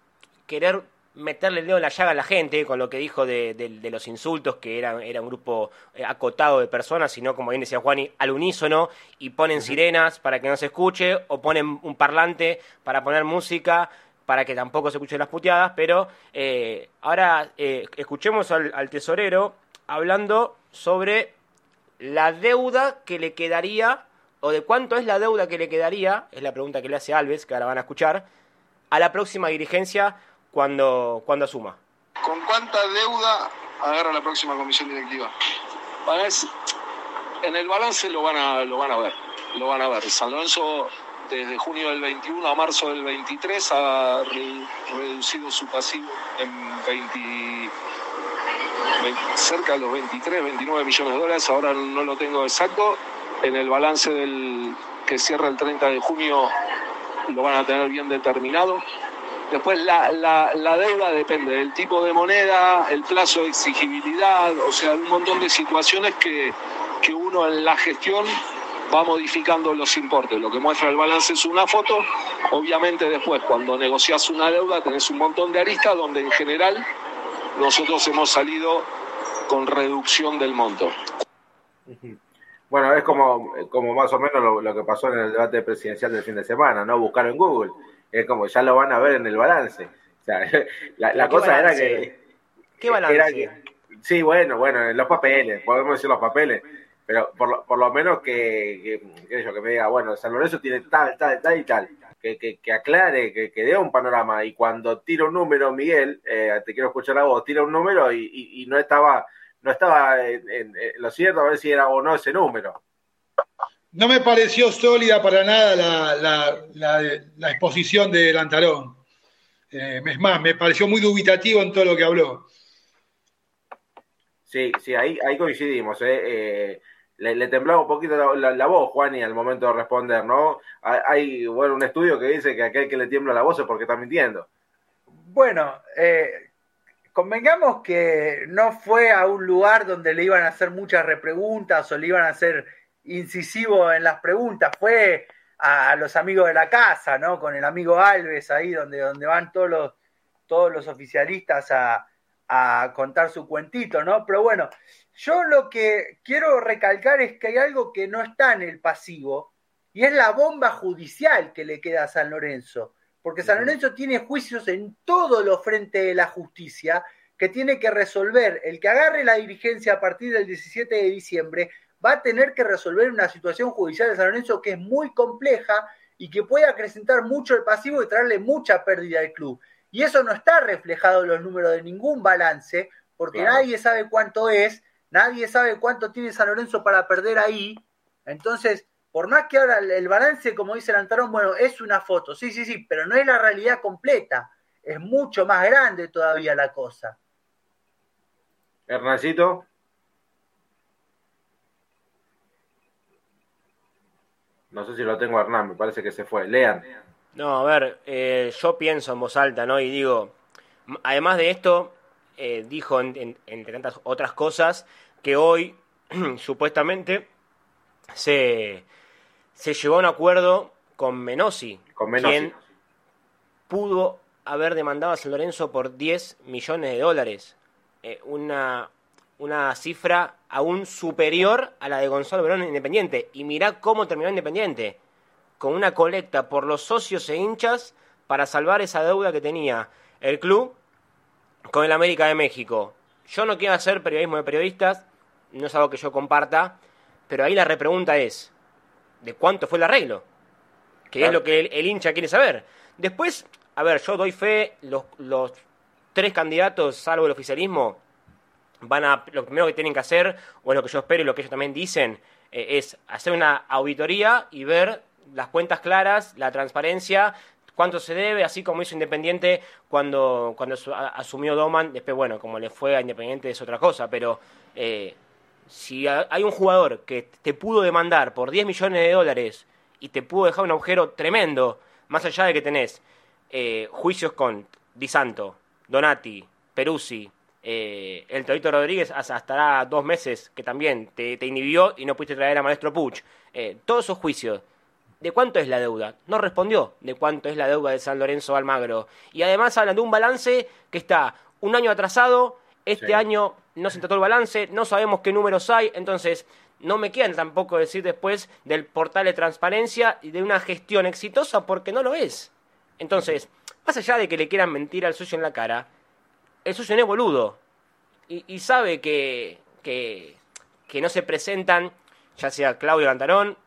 querer meterle el dedo en la llaga a la gente con lo que dijo de, los insultos, que era, era un grupo eh, acotado de personas, sino como bien decía Juani, al unísono y ponen sirenas para que no se escuche o ponen un parlante para poner música para que tampoco se escuchen las puteadas, pero eh, ahora eh, escuchemos al tesorero hablando sobre la deuda que le quedaría o de cuánto es la deuda que le quedaría, es la pregunta que le hace Alves, que ahora van a escuchar, a la próxima dirigencia cuando, cuando asuma. ¿Con cuánta deuda agarra la próxima comisión directiva? en el balance lo van, a, lo van a ver, lo van a ver. San Lorenzo desde junio del 21 a marzo del 23 ha reducido su pasivo en 20, cerca de los 23, 29 millones de dólares, ahora no lo tengo exacto, en el balance del que cierra el 30 de junio lo van a tener bien determinado. Después la, la, deuda depende del tipo de moneda, el plazo de exigibilidad, o sea, un montón de situaciones que, que uno en la gestión va modificando los importes. Lo que muestra el balance es una foto. Obviamente después cuando negocias una deuda tenés un montón de aristas donde en general nosotros hemos salido con reducción del monto. Bueno, es como, como más o menos lo, que pasó en el debate presidencial del fin de semana, ¿no? Buscar en Google. Es como, ya lo van a ver en el balance. O sea, (laughs) la, cosa era que... ¿Qué balance? sí, bueno, bueno, en los papeles, podemos decir los papeles, pero por lo, por lo menos que, que, que me diga, bueno, San Lorenzo tiene tal, tal, tal y tal. Que, que, aclare, que, que dé un panorama. Y cuando tira un número, Miguel, eh, te quiero escuchar a vos, tira un número y, y no estaba no estaba en, lo cierto, a ver si era o no ese número. No me pareció sólida para nada la, la, exposición de Lantarón. Eh, es más, me pareció muy dubitativo en todo lo que habló. Sí, sí, ahí, ahí coincidimos. Eh. Eh, le, temblaba un poquito la, voz, Juani, al momento de responder, ¿no? Hay, bueno, un estudio que dice que aquel que le tiembla la voz es porque está mintiendo. Bueno, eh, convengamos que no fue a un lugar donde le iban a hacer muchas repreguntas o le iban a hacer incisivo en las preguntas, fue a, los amigos de la casa, ¿no? Con el amigo Alves ahí donde, donde van todos los, todos los oficialistas a, a contar su cuentito, ¿no? Pero bueno, yo lo que quiero recalcar es que hay algo que no está en el pasivo y es la bomba judicial que le queda a San Lorenzo porque San Lorenzo tiene juicios en todos los frentes de la justicia que tiene que resolver. El que agarre la dirigencia a partir del 17 de diciembre va a tener que resolver una situación judicial de San Lorenzo que es muy compleja y que puede acrecentar mucho el pasivo y traerle mucha pérdida al club. Y eso no está reflejado en los números de ningún balance, porque nadie sabe cuánto es, nadie sabe cuánto tiene San Lorenzo para perder ahí. Entonces, por más que ahora el balance, como dice el Antarón, bueno, es una foto, sí, sí, sí, pero no es la realidad completa, es mucho más grande todavía la cosa. Hernancito. No sé si lo tengo Hernán, me parece que se fue. Lean. No, a ver, eh, yo pienso en voz alta, ¿no? Y digo, además de esto, eh, dijo, entre tantas otras cosas, que hoy, (clears throat) supuestamente, se, se llegó a un acuerdo con Menosi, con Menosi. quien pudo haber demandado a San Lorenzo por 10 millones de dólares. Eh, una, una cifra aún superior a la de Gonzalo Verón Independiente. Y mirá cómo terminó Independiente, con una colecta por los socios e hinchas para salvar esa deuda que tenía el club con el América de México. Yo no quiero hacer periodismo de periodistas, no es algo que yo comparta, pero ahí la repregunta es, ¿de cuánto fue el arreglo? Que es lo que el, hincha quiere saber. Después, a ver, yo doy fe, los, los tres candidatos, salvo el oficialismo, van a, lo primero que tienen que hacer, o lo que yo espero y lo que ellos también dicen, eh, es hacer una auditoría y ver las cuentas claras, la transparencia, cuánto se debe, así como hizo Independiente cuando, cuando asumió Doman, después, bueno, como le fue a Independiente es otra cosa, pero eh, si hay un jugador que te pudo demandar por 10 millones de dólares y te pudo dejar un agujero tremendo, más allá de que tenés eh, juicios con Di Santo, Donati, Peruzzi, eh, el Torito Rodríguez hasta dos meses que también te, inhibió y no pudiste traer a Maestro Puch. Eh, todos esos juicios. ¿De cuánto es la deuda? No respondió de cuánto es la deuda de San Lorenzo Almagro. Y además hablan de un balance que está un año atrasado, este año no se trató el balance, no sabemos qué números hay, entonces no me quedan tampoco decir después del portal de transparencia y de una gestión exitosa porque no lo es. Entonces, más allá de que le quieran mentir al socio en la cara, el socio no es boludo y, sabe que, que, no se presentan, ya sea Claudio Lantarón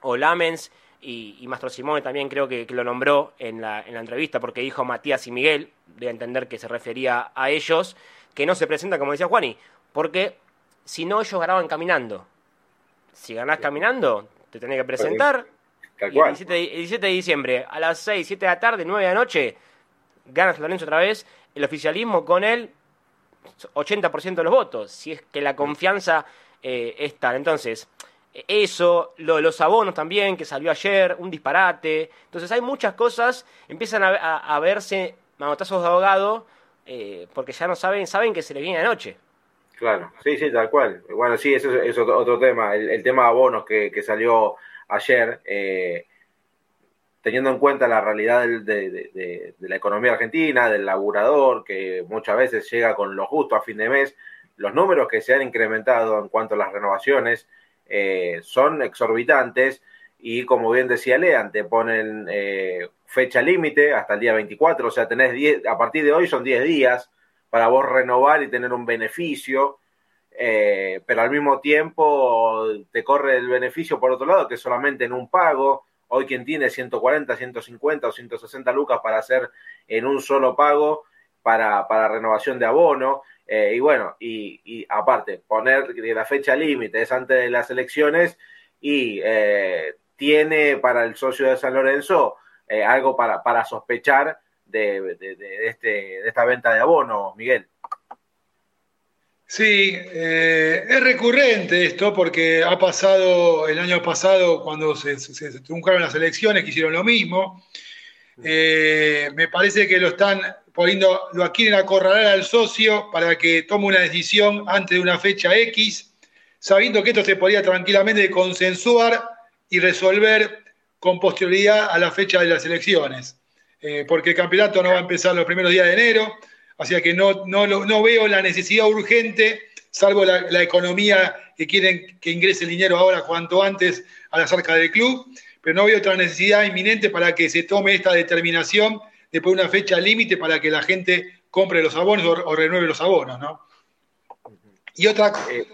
o Lamens, y, y Mastro Simone también creo que, lo nombró en la, en la, entrevista porque dijo Matías y Miguel, de entender que se refería a ellos, que no se presentan como decía Juani, porque si no ellos ganaban caminando. Si ganás caminando, te tenés que presentar. Y el 17, de, diciembre, a las 6, 7 de la tarde, 9 de la noche, ganas Lorenzo otra vez el oficialismo con el 80% de los votos, si es que la confianza eh, es tal. Entonces, eso, lo de los abonos también, que salió ayer, un disparate. Entonces hay muchas cosas, empiezan a, verse manotazos de abogado, eh, porque ya no saben, saben que se les viene la noche. Claro, sí, sí, tal cual. Bueno, sí, eso es, otro, tema. El, tema de abonos que, que salió ayer, eh, teniendo en cuenta la realidad de, la economía argentina, del laburador, que muchas veces llega con lo justo a fin de mes, los números que se han incrementado en cuanto a las renovaciones eh, son exorbitantes y como bien decía Lean, te ponen eh, fecha límite hasta el día 24, o sea, tenés 10, a partir de hoy son 10 días para vos renovar y tener un beneficio, eh, pero al mismo tiempo te corre el beneficio por otro lado, que solamente en un pago, Hoy quien tiene 140, 150 o 160 lucas para hacer en un solo pago para, para renovación de abono. Eh, y bueno, y, aparte, poner la fecha límite es antes de las elecciones y eh, tiene para el socio de San Lorenzo eh, algo para, para sospechar de, este, de esta venta de abono, Miguel. Sí, eh, es recurrente esto porque ha pasado el año pasado cuando se, truncaron las elecciones, que hicieron lo mismo. Eh, me parece que lo están poniendo, lo quieren acorralar al socio para que tome una decisión antes de una fecha X, sabiendo que esto se podría tranquilamente consensuar y resolver con posterioridad a la fecha de las elecciones. Eh, porque el campeonato no va a empezar los primeros días de enero o sea que no, no, no veo la necesidad urgente, salvo la, economía que quieren que ingrese el dinero ahora cuanto antes a las arcas del club. pero no veo otra necesidad inminente para que se tome esta determinación de poner una fecha límite para que la gente compre los abonos o, renueve los abonos, ¿no? Y otra eh,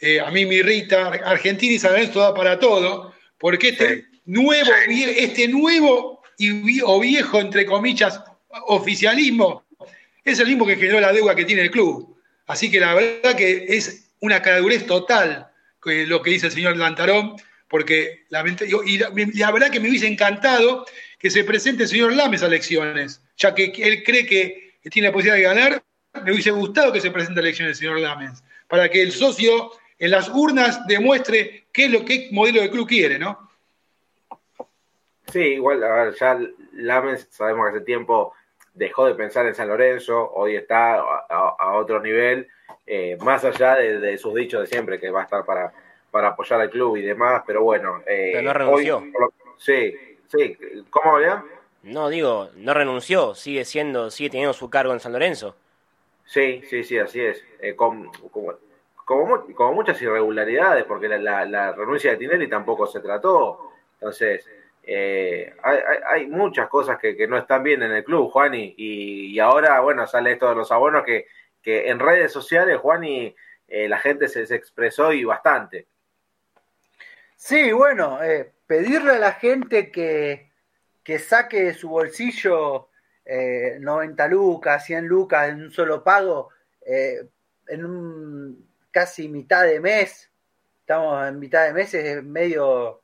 eh, a mí me irrita, Argentina y San Lorenzo da para todo, porque este nuevo, este nuevo y, o viejo, entre comillas, oficialismo es el mismo que generó la deuda que tiene el club. Así que la verdad que es una cadurez total lo que dice el señor Lantarón, porque la, verdad que me hubiese encantado que se presente el señor Lames a elecciones, ya que él cree que tiene la posibilidad de ganar, me hubiese gustado que se presente a elecciones el señor Lames, para que el socio en las urnas demuestre qué es lo que modelo de club quiere, ¿no? Sí, igual, a ver, ya Lames sabemos que hace tiempo dejó de pensar en San Lorenzo, hoy está a, otro nivel, eh, más allá de, sus dichos de siempre, que va a estar para, para apoyar al club y demás, pero bueno. Eh, pero no renunció. sí, sí, ¿cómo, ya? No, digo, no renunció, sigue siendo, sigue teniendo su cargo en San Lorenzo. Sí, sí, sí, así es. Eh, como, como, muchas irregularidades, porque la, la renuncia de Tinelli tampoco se trató. Entonces, eh, hay, muchas cosas que, no están bien en el club, Juan, y, ahora, bueno, sale esto de los abonos que, en redes sociales, Juan, y eh, la gente se, expresó y bastante. Sí, bueno, eh, pedirle a la gente que, que saque de su bolsillo 90 lucas, 100 lucas en un solo pago, en un casi mitad de mes, estamos en mitad de mes, es medio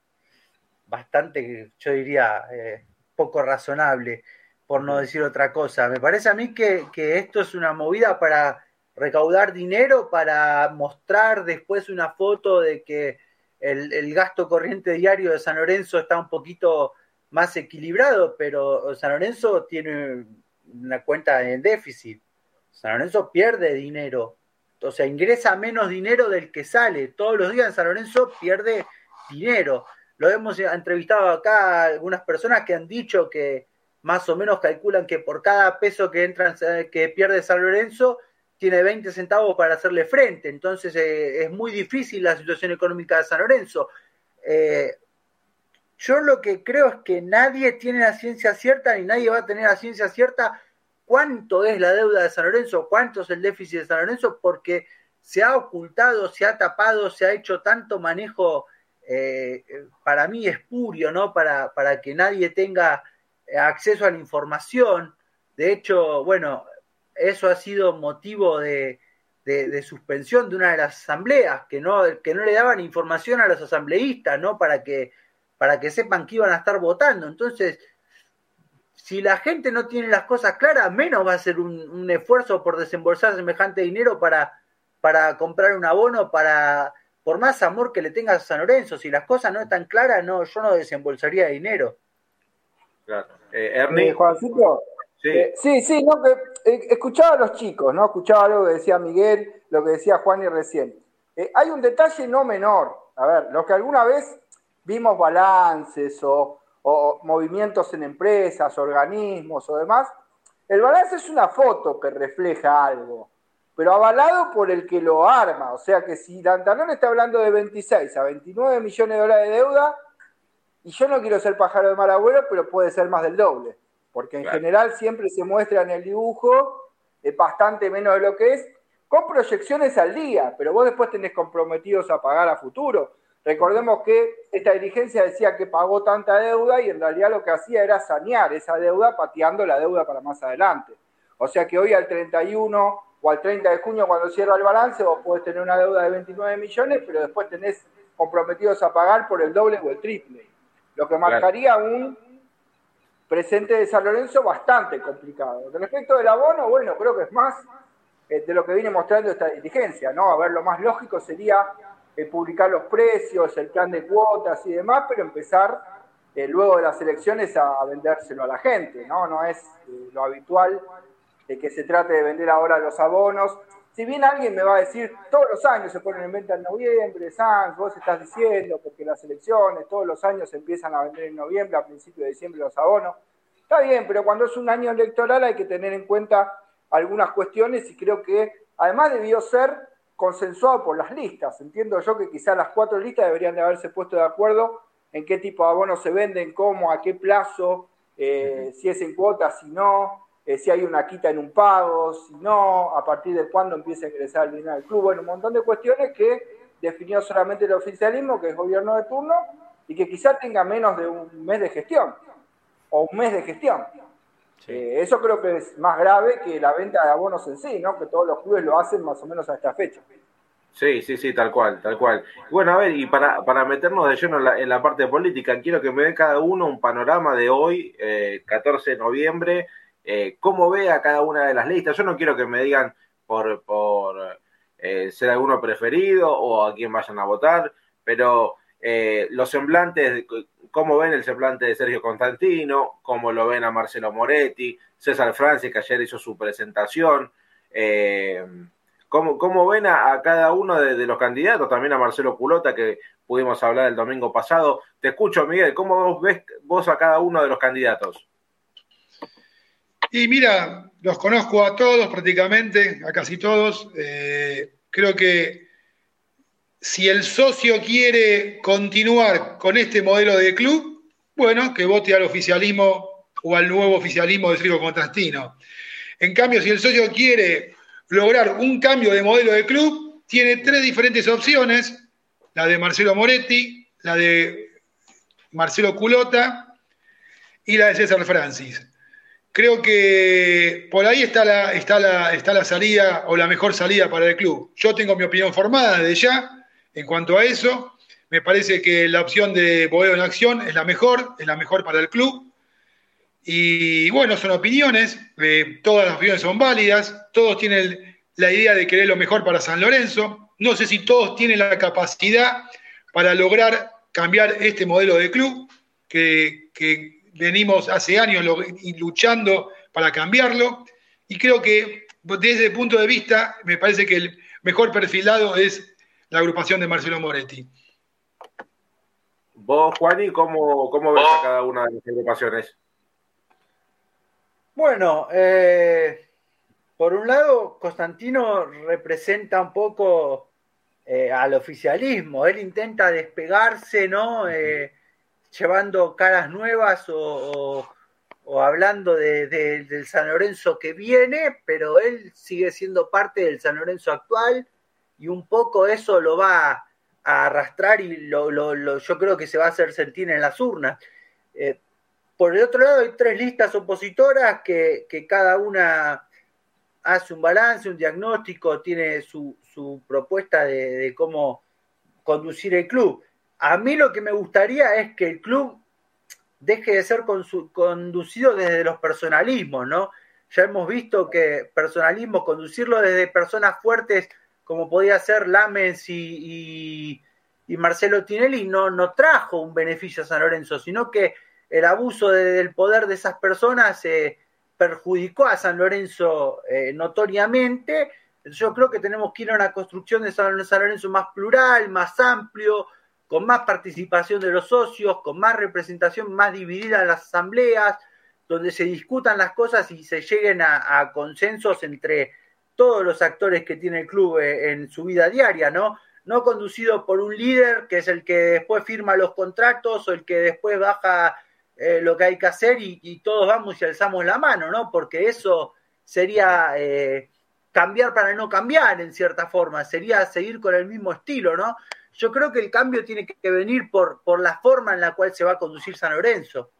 bastante, yo diría, eh, poco razonable, por no decir otra cosa. Me parece a mí que, esto es una movida para recaudar dinero, para mostrar después una foto de que el, gasto corriente diario de San Lorenzo está un poquito más equilibrado, pero San Lorenzo tiene una cuenta en déficit. San Lorenzo pierde dinero, o sea, ingresa menos dinero del que sale. Todos los días en San Lorenzo pierde dinero. Lo hemos entrevistado acá algunas personas que han dicho que más o menos calculan que por cada peso que entra, que pierde San Lorenzo, tiene 20 centavos para hacerle frente. Entonces eh, es muy difícil la situación económica de San Lorenzo. Eh, yo lo que creo es que nadie tiene la ciencia cierta ni nadie va a tener la ciencia cierta cuánto es la deuda de San Lorenzo, cuánto es el déficit de San Lorenzo, porque se ha ocultado, se ha tapado, se ha hecho tanto manejo eh, para mí espurio, ¿no? Para, para que nadie tenga acceso a la información. De hecho, bueno, eso ha sido motivo de, suspensión de una de las asambleas, que no, que no le daban información a los asambleístas, ¿no? Para que, para que sepan que iban a estar votando. Entonces, si la gente no tiene las cosas claras, menos va a ser un, un esfuerzo por desembolsar semejante dinero para, para comprar un abono, para por más amor que le tengas a San Lorenzo, si las cosas no están claras, no, yo no desembolsaría dinero. Claro. Eh, Ernie. Eh, Juancito. Sí, eh, sí, sí no, escuchaba a los chicos, ¿no? Escuchaba lo que decía Miguel, lo que decía Juan y recién. hay un detalle no menor. A ver, los que alguna vez vimos balances o, o movimientos en empresas, organismos o demás, el balance es una foto que refleja algo pero avalado por el que lo arma. O sea que si Dantanón está hablando de 26 a 29 millones de dólares de deuda, y yo no quiero ser pájaro de mal abuelo, pero puede ser más del doble, porque en general siempre se muestra en el dibujo bastante menos de lo que es, con proyecciones al día, pero vos después tenés comprometidos a pagar a futuro. Recordemos que esta dirigencia decía que pagó tanta deuda y en realidad lo que hacía era sanear esa deuda pateando la deuda para más adelante. O sea que hoy al 31 o al 30 de junio cuando cierra el balance vos podés tener una deuda de 29 millones, pero después tenés comprometidos a pagar por el doble o el triple. Lo que marcaría un presente de San Lorenzo bastante complicado. Respecto del abono, bueno, creo que es más eh, de lo que viene mostrando esta diligencia, ¿no? A ver, lo más lógico sería eh, publicar los precios, el plan de cuotas y demás, pero empezar eh, luego de las elecciones a, vendérselo a la gente, ¿no? No es lo habitual de que se trate de vender ahora los abonos. Si bien alguien me va a decir, todos los años se ponen en venta en noviembre, Sans, vos estás diciendo, porque las elecciones todos los años se empiezan a vender en noviembre, a principios de diciembre los abonos. Está bien, pero cuando es un año electoral hay que tener en cuenta algunas cuestiones y creo que además debió ser consensuado por las listas. Entiendo yo que quizás las cuatro listas deberían de haberse puesto de acuerdo en qué tipo de abonos se venden, cómo, a qué plazo, eh, si es en cuotas, si no, eh, si hay una quita en un pago, si no, a partir de cuándo empieza a ingresar el dinero al club. Bueno, un montón de cuestiones que definió solamente el oficialismo, que es gobierno de turno, y que quizás tenga menos de un mes de gestión, o un mes de gestión. Eh, eso creo que es más grave que la venta de abonos en sí, ¿no? Que todos los clubes lo hacen más o menos a esta fecha. Sí, sí, sí, tal cual, tal cual. Bueno, a ver, y para, para meternos de lleno en la, parte política, quiero que me dé cada uno un panorama de hoy, 14 eh, de noviembre, eh, cómo ve a cada una de las listas. Yo no quiero que me digan por, por ser alguno preferido o a quién vayan a votar, pero los semblantes, cómo ven el semblante de Sergio Constantino, cómo lo ven a Marcelo Moretti, César Francis, que ayer hizo su presentación. Eh, ¿cómo, ven a, cada uno de, los candidatos? También a Marcelo Culota, que pudimos hablar el domingo pasado. Te escucho, Miguel. ¿Cómo ves vos a cada uno de los candidatos? Y mira, los conozco a todos prácticamente, a casi todos. Eh, creo que si el socio quiere continuar con este modelo de club, bueno, que vote al oficialismo o al nuevo oficialismo de Frigo Contrastino. En cambio, si el socio quiere lograr un cambio de modelo de club, tiene tres diferentes opciones, la de Marcelo Moretti, la de Marcelo Culota y la de César Francis. Creo que por ahí está la, está la, está la salida o la mejor salida para el club. Yo tengo mi opinión formada desde ya en cuanto a eso. Me parece que la opción de Boedo en acción es la mejor, es la mejor para el club. Y bueno, son opiniones, eh, todas las opiniones son válidas, todos tienen la idea de querer lo mejor para San Lorenzo. No sé si todos tienen la capacidad para lograr cambiar este modelo de club, que, venimos hace años luchando para cambiarlo. Y creo que desde el punto de vista, me parece que el mejor perfilado es la agrupación de Marcelo Moretti. Vos, Juani, ¿cómo, cómo ves a cada una de las agrupaciones? Bueno, eh, por un lado, Constantino representa un poco eh, al oficialismo. Él intenta despegarse, ¿no? Eh, llevando caras nuevas o, hablando del San Lorenzo que viene, pero él sigue siendo parte del San Lorenzo actual y un poco eso lo va a arrastrar y lo, lo, yo creo que se va a hacer sentir en las urnas. Eh, por el otro lado hay tres listas opositoras que, cada una hace un balance, un diagnóstico, tiene su, su propuesta de, cómo conducir el club. A mí lo que me gustaría es que el club deje de ser conducido desde los personalismos, ¿no? Ya hemos visto que personalismo, conducirlo desde personas fuertes como podía ser Lamens y, Marcelo Tinelli, no, no trajo un beneficio a San Lorenzo, sino que el abuso del poder de esas personas eh, perjudicó a San Lorenzo eh, notoriamente. Yo creo que tenemos que ir a una construcción de San Lorenzo más plural, más amplio, con más participación de los socios, con más representación, más dividida las asambleas, donde se discutan las cosas y se lleguen a consensos entre todos los actores que tiene el club eh, en su vida diaria, ¿no? No conducido por un líder que es el que después firma los contratos o el que después baja eh, lo que hay que hacer y, todos vamos y alzamos la mano, ¿no? Porque eso sería eh, cambiar para no cambiar en cierta forma, sería seguir con el mismo estilo, ¿no? Yo creo que el cambio tiene que venir por, por la forma en la cual se va a conducir San Lorenzo.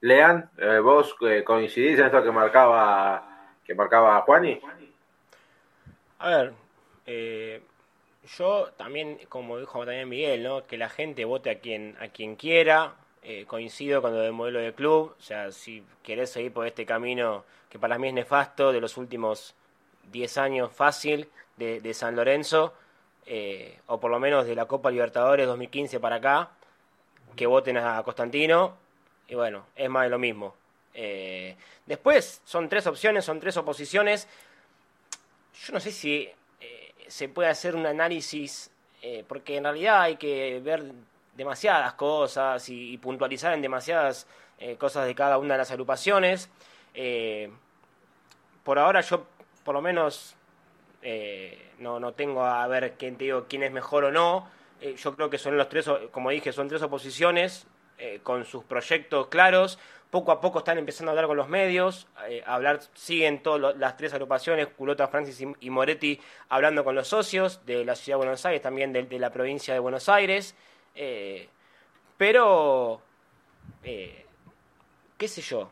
Lean, vos coincidís en esto que marcaba que marcaba Juani? A ver, eh, yo también, como dijo también Miguel, ¿no? que la gente vote a quien, a quien quiera. Eh, coincido con lo del modelo de club. O sea, si querés seguir por este camino que para mí es nefasto de los últimos 10 años fácil de, San Lorenzo, eh, o por lo menos de la Copa Libertadores 2015 para acá, que voten a Constantino. Y bueno, es más de lo mismo. Eh, después, son tres opciones, son tres oposiciones. Yo no sé si eh, se puede hacer un análisis, porque en realidad hay que ver demasiadas cosas y, puntualizar en demasiadas cosas de cada una de las agrupaciones. por ahora yo, por lo menos, no, no tengo a ver quién te digo quién es mejor o no. yo creo que son los tres, como dije, son tres oposiciones con sus proyectos claros poco a poco están empezando a hablar con los medios, eh, hablar, siguen todas las tres agrupaciones, Culota, Francis y, Moretti, hablando con los socios de la Ciudad de Buenos Aires, también de, la provincia de Buenos Aires. Eh, pero, eh, qué sé yo,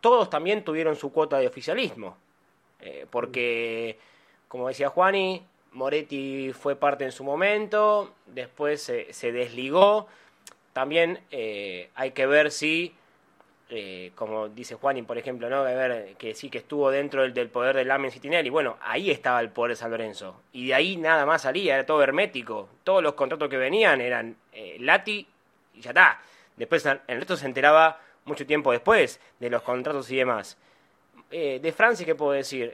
todos también tuvieron su cuota de oficialismo, porque, como decía Juani, Moretti fue parte en su momento, después se desligó. También hay que ver si eh, como dice Juanín, por ejemplo, ¿no? ver, que sí que estuvo dentro del, poder del Lamen Citinelli. Bueno, ahí estaba el poder de San Lorenzo. Y de ahí nada más salía, era todo hermético. Todos los contratos que venían eran eh, Lati y ya está. Después el resto se enteraba mucho tiempo después de los contratos y demás. Eh, de Francia, ¿qué puedo decir?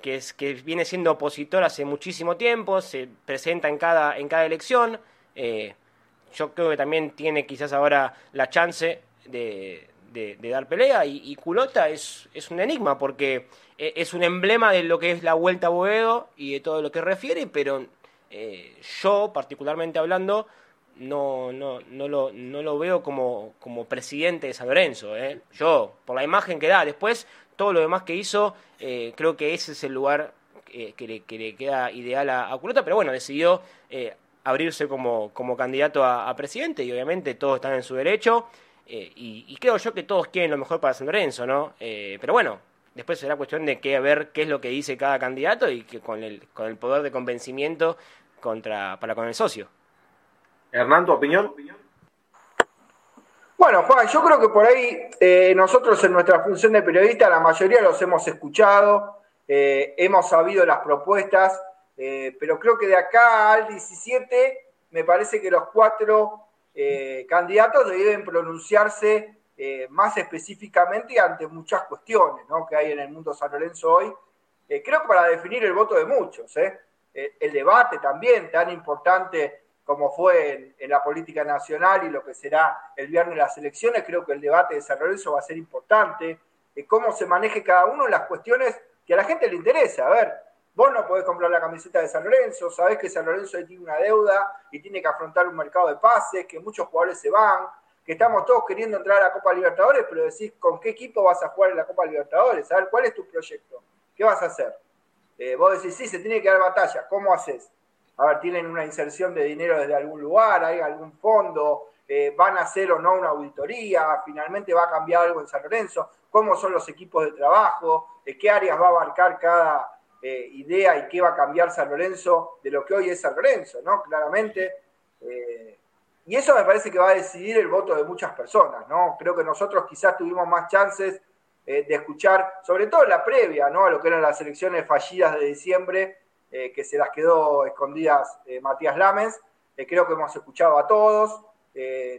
Que, es, que viene siendo opositor hace muchísimo tiempo, se presenta en cada, en cada elección. yo creo que también tiene quizás ahora la chance de, dar pelea y, Culota es, es, un enigma porque e, es un emblema de lo que es la vuelta a Boedo y de todo lo que refiere, pero eh, yo particularmente hablando no, no, no, lo, no lo veo como, como presidente de San Lorenzo. ¿eh? Yo, por la imagen que da, después todo lo demás que hizo, eh, creo que ese es el lugar que, le, que, le, queda ideal a, Culota, pero bueno, decidió abrirse como, candidato a presidente y obviamente todos están en su derecho. Eh, y, creo yo que todos quieren lo mejor para San Lorenzo, ¿no? Eh, pero bueno, después será cuestión de que ver qué es lo que dice cada candidato y que con el, poder de convencimiento para con el socio. Hernán, ¿tu opinión? Bueno, Juan, yo creo que por ahí eh, nosotros en nuestra función de periodista, la mayoría los hemos escuchado, hemos sabido las propuestas, pero creo que de acá al 17 me parece que los cuatro eh, candidatos deben pronunciarse eh, más específicamente ante muchas cuestiones que hay en el mundo San Lorenzo hoy. Eh, creo que para definir el voto de muchos. el debate también tan importante como fue en, la política nacional y lo que será el viernes las elecciones, creo que el debate de San Lorenzo va a ser importante. cómo se maneje cada uno las cuestiones que a la gente le interesa. A ver, Vos no podés comprar la camiseta de San Lorenzo, sabés que San Lorenzo tiene una deuda y tiene que afrontar un mercado de pases, que muchos jugadores se van, que estamos todos queriendo entrar a la Copa Libertadores, pero decís con qué equipo vas a jugar en la Copa Libertadores, a ver cuál es tu proyecto, qué vas a hacer. Eh, vos decís, sí, se tiene que dar batalla, ¿cómo haces? A ver, tienen una inserción de dinero desde algún lugar, hay algún fondo, eh, van a hacer o no una auditoría, finalmente va a cambiar algo en San Lorenzo, cómo son los equipos de trabajo, de qué áreas va a abarcar cada, eh, idea y qué va a cambiar San Lorenzo de lo que hoy es San Lorenzo, ¿no? Claramente. Eh, y eso me parece que va a decidir el voto de muchas personas, ¿no? Creo que nosotros quizás tuvimos más chances de escuchar, sobre todo la previa, ¿no? A lo que eran las elecciones fallidas de diciembre, que se las quedó escondidas Matías Lames. creo que hemos escuchado a todos.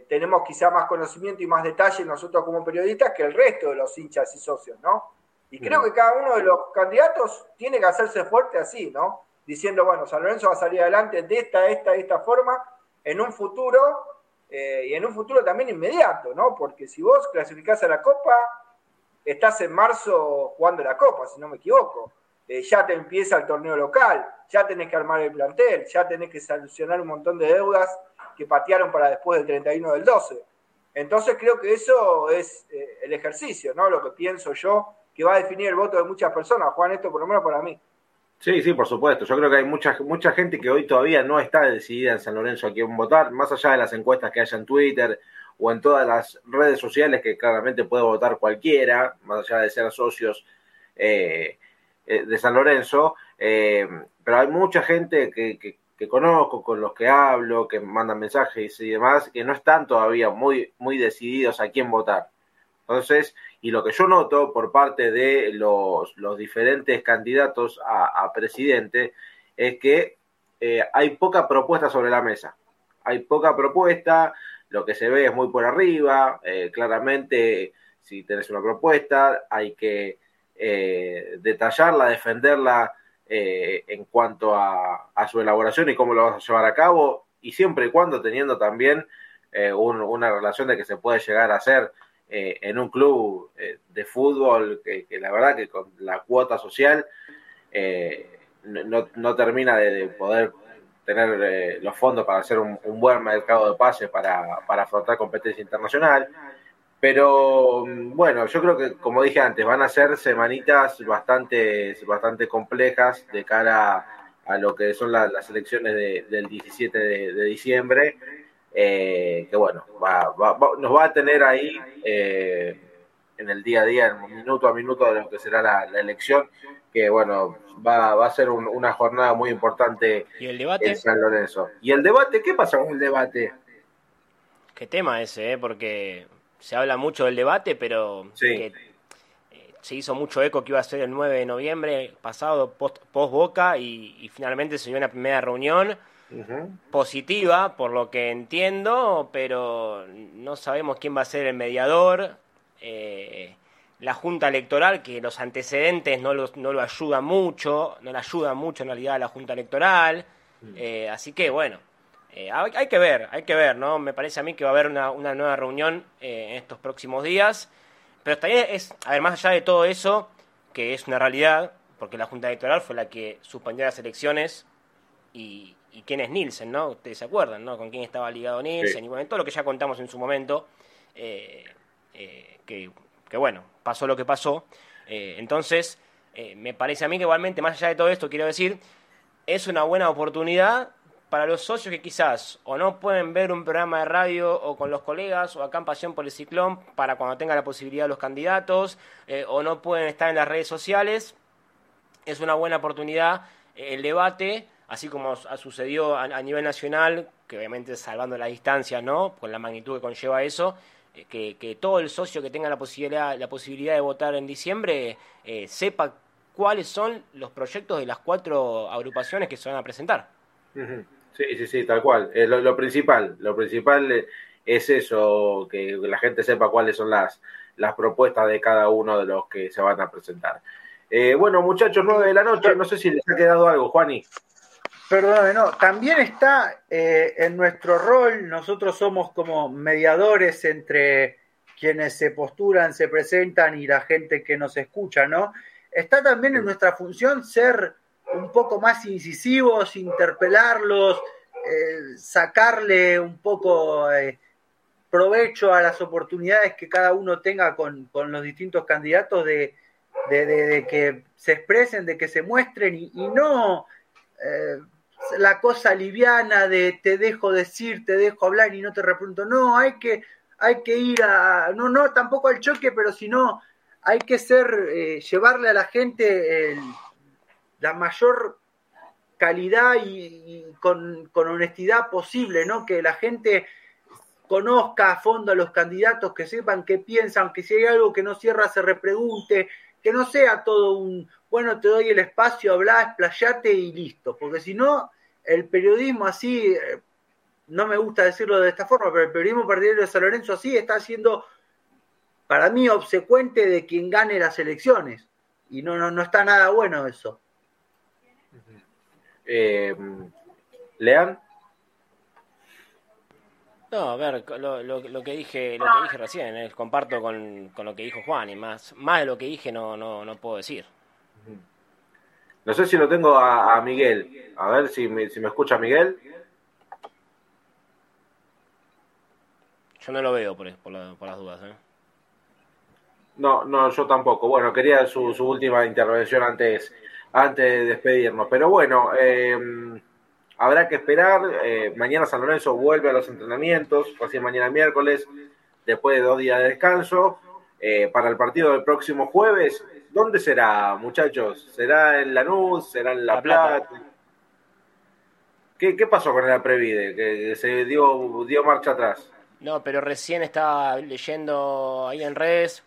tenemos quizá más conocimiento y más detalle nosotros como periodistas que el resto de los hinchas y socios, ¿no? Y creo que cada uno de los candidatos tiene que hacerse fuerte así, ¿no? Diciendo, bueno, San Lorenzo va a salir adelante de esta, esta, esta forma, en un futuro, eh, y en un futuro también inmediato, ¿no? Porque si vos clasificás a la Copa, estás en marzo jugando la Copa, si no me equivoco. Eh, ya te empieza el torneo local, ya tenés que armar el plantel, ya tenés que solucionar un montón de deudas que patearon para después del 31 del 12. Entonces creo que eso es eh, el ejercicio, ¿no? Lo que pienso yo que va a definir el voto de muchas personas, Juan, esto por lo menos para mí. Sí, sí, por supuesto. Yo creo que hay mucha, mucha gente que hoy todavía no está decidida en San Lorenzo a quién votar, más allá de las encuestas que haya en Twitter o en todas las redes sociales que claramente puede votar cualquiera, más allá de ser socios eh, eh, de San Lorenzo. Eh, pero hay mucha gente que, que, conozco, con los que hablo, que mandan mensajes y demás, que no están todavía muy, muy decididos a quién votar. Entonces, y lo que yo noto por parte de los, diferentes candidatos a, presidente es que eh, hay poca propuesta sobre la mesa. Hay poca propuesta, lo que se ve es muy por arriba, claramente si tenés una propuesta hay que eh, detallarla, defenderla en cuanto a, su elaboración y cómo lo vas a llevar a cabo, y siempre y cuando teniendo también una relación de que se puede llegar a hacer eh, en un club eh, de fútbol que, la verdad que con la cuota social eh, no, no termina de, poder tener eh, los fondos para hacer un, buen mercado de pases para, para afrontar competencia internacional. Pero bueno, yo creo que, como dije antes, van a ser semanitas bastante, bastante complejas de cara a, lo que son las elecciones del 17 de, diciembre. Eh, que bueno, nos va a tener ahí eh, en el día a día, en minuto a minuto de lo que será la, elección, que bueno, va, va a ser una jornada muy importante ¿Y el debate? en San Lorenzo. ¿Y el debate? ¿Qué pasa con el debate? Qué tema ese, ¿eh? porque se habla mucho del debate, pero eh, se hizo mucho eco que iba a ser el 9 de noviembre pasado, post, Boca, y, finalmente se dio una primera reunión positiva, por lo que entiendo, pero no sabemos quién va a ser el mediador. Eh, la Junta Electoral, que los antecedentes no, no lo ayudan mucho, no le ayudan mucho en realidad a la Junta Electoral. Mm. Eh, así que bueno, eh, hay, que ver, hay que ver, ¿no? Me parece a mí que va a haber una, nueva reunión eh, en estos próximos días. Pero también es, a ver, más allá de todo eso, que es una realidad, porque la Junta Electoral fue la que suspendió las elecciones y, quién es Nielsen, ¿no? Ustedes se acuerdan, ¿no? Con quién estaba ligado Nielsen y bueno, todo lo que ya contamos en su momento, eh, que, que, bueno, pasó lo que pasó. entonces, me parece a mí que igualmente, más allá de todo esto, quiero decir, es una buena oportunidad para los socios que quizás o no pueden ver un programa de radio o con los colegas o acá en Pasión por el Ciclón para cuando tenga la posibilidad los candidatos eh, o no pueden estar en las redes sociales, es una buena oportunidad eh, el debate, así como ha sucedido a, nivel nacional, que obviamente salvando las distancias, ¿no? Con la magnitud que conlleva eso, eh, que, todo el socio que tenga la posibilidad, la posibilidad de votar en diciembre sepa cuáles son los proyectos de las cuatro agrupaciones que se van a presentar. Sí, sí, sí, tal cual. Eh, lo, principal, lo principal eh, es eso, que la gente sepa cuáles son las, las propuestas de cada uno de los que se van a presentar. Eh, bueno, muchachos, nueve de la noche, no sé si les ha quedado algo, Juani. Perdón, no, también está en nuestro rol, nosotros somos como mediadores entre quienes se postulan, se presentan y la gente que nos escucha, ¿no? Está también en nuestra función ser un poco más incisivos, interpelarlos, eh, sacarle un poco eh, provecho a las oportunidades que cada uno tenga con, los distintos candidatos de, que se expresen, de que se muestren y, no eh, la cosa liviana de te dejo decir, te dejo hablar y no te repregunto. No, hay que, hay que ir a, no, no, tampoco al choque, pero si no, hay que ser, llevarle a la gente el la mayor calidad y, con, honestidad posible, ¿no? Que la gente conozca a fondo a los candidatos, que sepan qué piensan, que si hay algo que no cierra se repregunte, que no sea todo un, bueno, te doy el espacio, habla, explayate y listo, porque si no, el periodismo así, eh, no me gusta decirlo de esta forma, pero el periodismo partidario de San Lorenzo así está siendo, para mí, obsecuente de quien gane las elecciones, y no, no, no está nada bueno eso. Eh, Lean. No, a ver, lo, lo, que dije lo que dije recién, eh, comparto con, lo que dijo Juan y más, más de lo que dije no, no, no puedo decir. No sé si lo tengo a, Miguel. A ver si me, si me escucha Miguel. Yo no lo veo por, por, las dudas. ¿eh? No, no, yo tampoco. Bueno, quería su, su última intervención antes antes de despedirnos. Pero bueno, eh, habrá que esperar. Eh, mañana San Lorenzo vuelve a los entrenamientos, así mañana miércoles, después de dos días de descanso. Eh, para el partido del próximo jueves, ¿dónde será, muchachos? ¿Será en Lanús? ¿Será en La, Plata? ¿Qué, pasó con la Previde? Que se dio, dio marcha atrás. No, pero recién estaba leyendo ahí en redes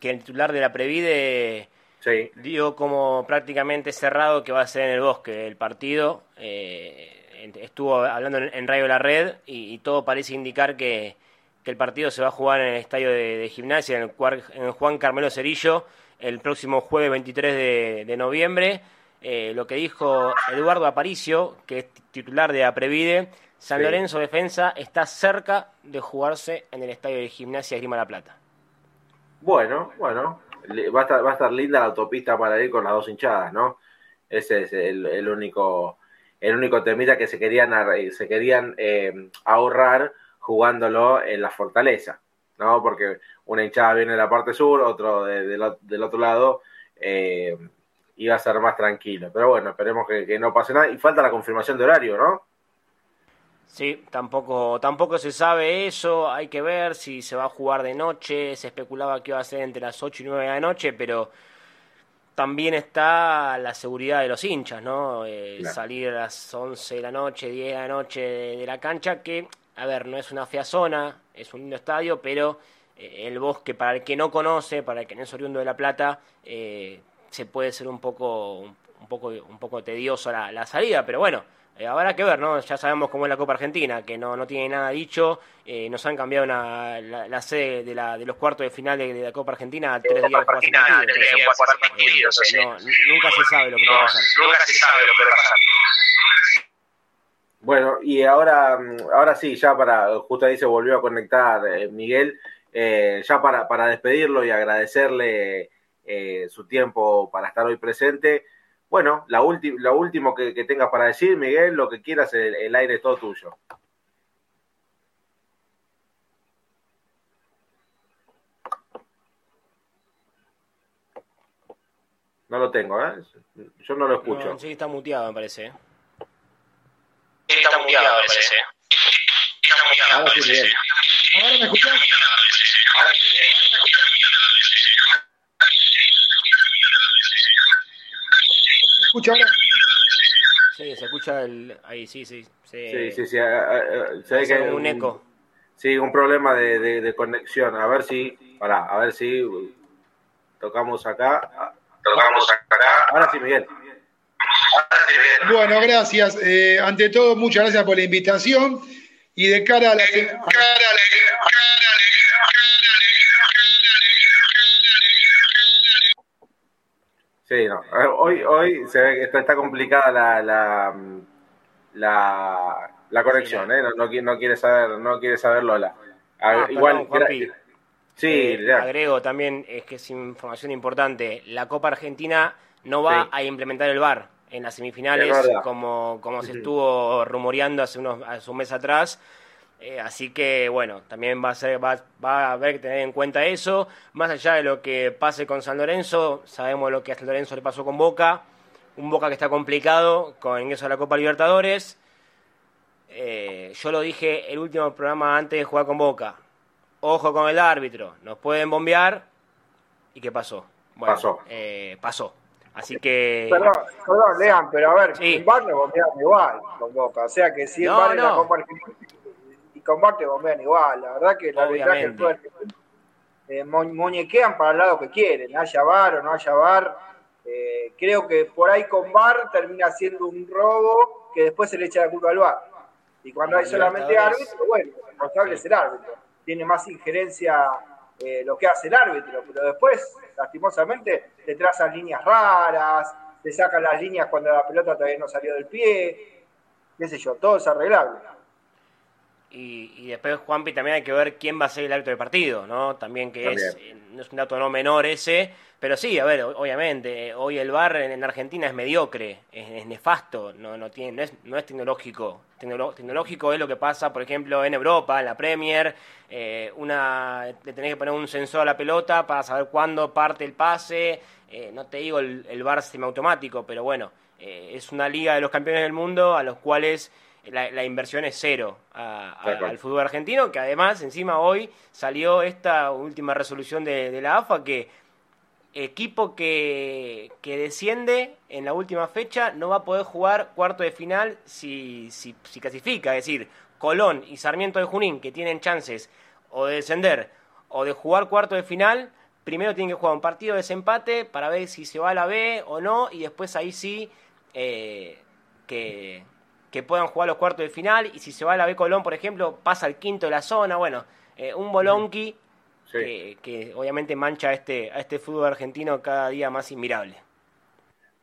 que el titular de la Previde Sí. Dio como prácticamente cerrado que va a ser en el bosque el partido. Eh, estuvo hablando en, Radio La Red y, todo parece indicar que, el partido se va a jugar en el estadio de, gimnasia, en el, Juan Carmelo Cerillo, el próximo jueves 23 de, noviembre. Eh, lo que dijo Eduardo Aparicio, que es titular de Aprevide, San Lorenzo Defensa está cerca de jugarse en el estadio de gimnasia Grima La Plata. Bueno, bueno, va a estar, va a estar linda la autopista para ir con las dos hinchadas, ¿no? Ese es el, único el único temita que se querían, se querían eh, ahorrar jugándolo en la fortaleza, ¿no? Porque una hinchada viene de la parte sur, otro del otro lado, eh, iba a ser más tranquilo. Pero bueno, esperemos que, no pase nada. Y falta la confirmación de horario, ¿no? Sí, tampoco, tampoco se sabe eso, hay que ver si se va a jugar de noche, se especulaba que iba a ser entre las 8 y 9 de la noche, pero también está la seguridad de los hinchas, ¿no? Eh, salir a las 11 de la noche, 10 de la noche de, la cancha, que, a ver, no es una fea zona, es un lindo estadio, pero eh, el bosque, para el que no conoce, para el que no es oriundo de La Plata, eh, se puede ser un poco, un poco, un poco tedioso la, salida, pero bueno, eh, habrá que ver, ¿no? Ya sabemos cómo es la Copa Argentina, que no, no tiene nada dicho. Eh, nos han cambiado la, la, sede de, la, de los cuartos de final de, la Copa Argentina a tres días de Argentina, nunca se sabe lo que puede pasar. Nunca se sabe lo que puede pasar. Bueno, y ahora, ahora sí, ya para, justo ahí se volvió a conectar eh, Miguel, ya para, para despedirlo y agradecerle eh, su tiempo para estar hoy presente. Bueno, la lo último que, tengas para decir, Miguel, lo que quieras, el, aire es todo tuyo. No lo tengo, ¿eh? Yo no lo escucho. sí, está muteado, me parece. ¿eh? Está, muteado, me parece. Está muteado, Ahora sí, Ahora me escuchas. Escucha ahora? Sí, se escucha el, ahí, sí, sí. Sí, sí, sí. Se ve que hay un, eco. Sí, un problema de, de, conexión. A ver si, pará, a ver si tocamos acá. Tocamos acá. Ahora sí, Miguel. Bueno, gracias. Eh, ante todo, muchas gracias por la invitación. Y de cara a la, de cara a la, Sí, no. Hoy, hoy se ve que está, está complicada la, la, la, conexión, ¿eh? No, no, quiere saber, no quiere saber Lola. Ah, igual, sí, eh, agrego también, es que es información importante, la Copa Argentina no va a implementar el VAR en las semifinales, como, como se estuvo rumoreando hace, unos, hace un mes atrás. Eh, así que bueno, también va a, ser, va, va, a haber que tener en cuenta eso. Más allá de lo que pase con San Lorenzo, sabemos lo que a San Lorenzo le pasó con Boca. Un Boca que está complicado con ingreso a la Copa Libertadores. Eh, yo lo dije el último programa antes de jugar con Boca. Ojo con el árbitro, nos pueden bombear. ¿Y qué pasó? Bueno, pasó. Eh, pasó. Así que. Perdón, perdón, Lean, pero a ver, sí. el bar nos bombearon igual con Boca. O sea que si el no, la Copa Argentina combate bombean igual. La verdad que el arbitraje eh, muñequean para el lado que quieren, haya bar o no haya bar. Eh, creo que por ahí con bar termina siendo un robo que después se le echa la culpa al bar. Y cuando hay solamente árbitro, bueno, el responsable es el árbitro. Tiene más injerencia eh, lo que hace el árbitro, pero después, lastimosamente, te trazan líneas raras, te sacan las líneas cuando la pelota todavía no salió del pie, qué sé yo, todo es arreglable. Y, y, después, Juanpi, también hay que ver quién va a ser el árbitro del partido, ¿no? También que Es, eh, no es un dato no menor ese, pero sí, a ver, obviamente, hoy el bar en, Argentina es mediocre, es, nefasto, no, no, tiene, no, es, no es tecnológico. tecnológico es lo que pasa, por ejemplo, en Europa, en la Premier, eh, una, le tenés que poner un sensor a la pelota para saber cuándo parte el pase, eh, no te digo el, el bar semiautomático, pero bueno, es una liga de los campeones del mundo a los cuales la, inversión es cero al fútbol argentino, que además encima hoy salió esta última resolución de, la AFA que equipo que, que, desciende en la última fecha no va a poder jugar cuarto de final si, si, si clasifica, es decir, Colón y Sarmiento de Junín, que tienen chances o de descender o de jugar cuarto de final, primero tienen que jugar un partido de desempate para ver si se va a la B o no, y después ahí sí eh, que, que puedan jugar los cuartos de final y si se va a la B Colón, por ejemplo, pasa al quinto de la zona. Bueno, eh, un bolonqui que, obviamente mancha a este, a este fútbol argentino cada día más inmirable.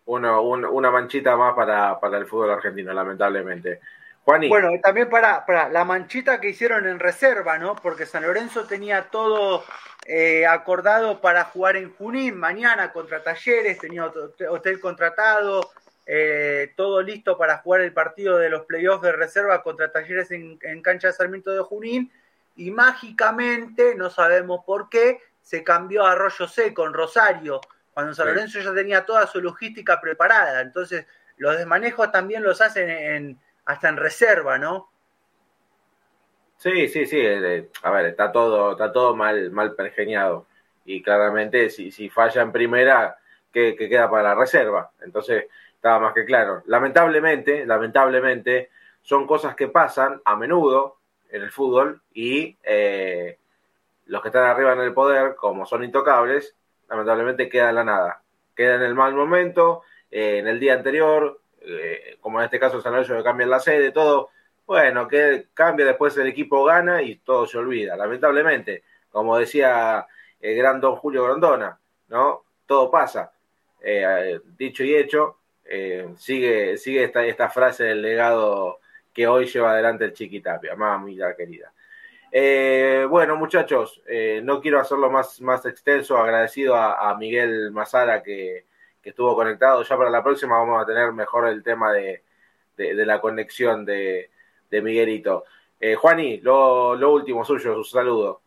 Uno, una manchita más para, para el fútbol argentino, lamentablemente. Juaní. Bueno, también para, para la manchita que hicieron en reserva, ¿no? Porque San Lorenzo tenía todo eh, acordado para jugar en Junín mañana contra Talleres, tenía hotel contratado, eh, todo listo para jugar el partido de los playoffs de reserva contra Talleres en, cancha de Sarmiento de Junín y mágicamente, no sabemos por qué, se cambió a Arroyo Seco en Rosario, cuando San Lorenzo ya tenía toda su logística preparada. Entonces, los desmanejos también los hacen en, hasta en reserva, ¿no? Sí, sí, sí. Eh, a ver, está todo, está todo mal, mal pergeñado. Y claramente, si, si falla en primera, ¿qué, queda para la reserva? Entonces, estaba más que claro. Lamentablemente, lamentablemente, son cosas que pasan a menudo en el fútbol y eh, los que están arriba en el poder, como son intocables, lamentablemente queda en la nada. Queda en el mal momento, eh, en el día anterior, eh, como en este caso San Lorenzo que cambia la sede, todo, bueno, que cambia, después el equipo gana y todo se olvida. Lamentablemente, como decía el gran don Julio Grondona, ¿no? Todo pasa. dicho y hecho, eh, sigue, sigue esta, esta frase del legado que hoy lleva adelante el Chiquitapia, mamita querida. Eh, bueno, muchachos, eh, no quiero hacerlo más, más extenso, agradecido a, Miguel Mazara que, estuvo conectado. Ya para la próxima vamos a tener mejor el tema de, la conexión de, Miguelito. Juani, lo, lo, último suyo, su saludo.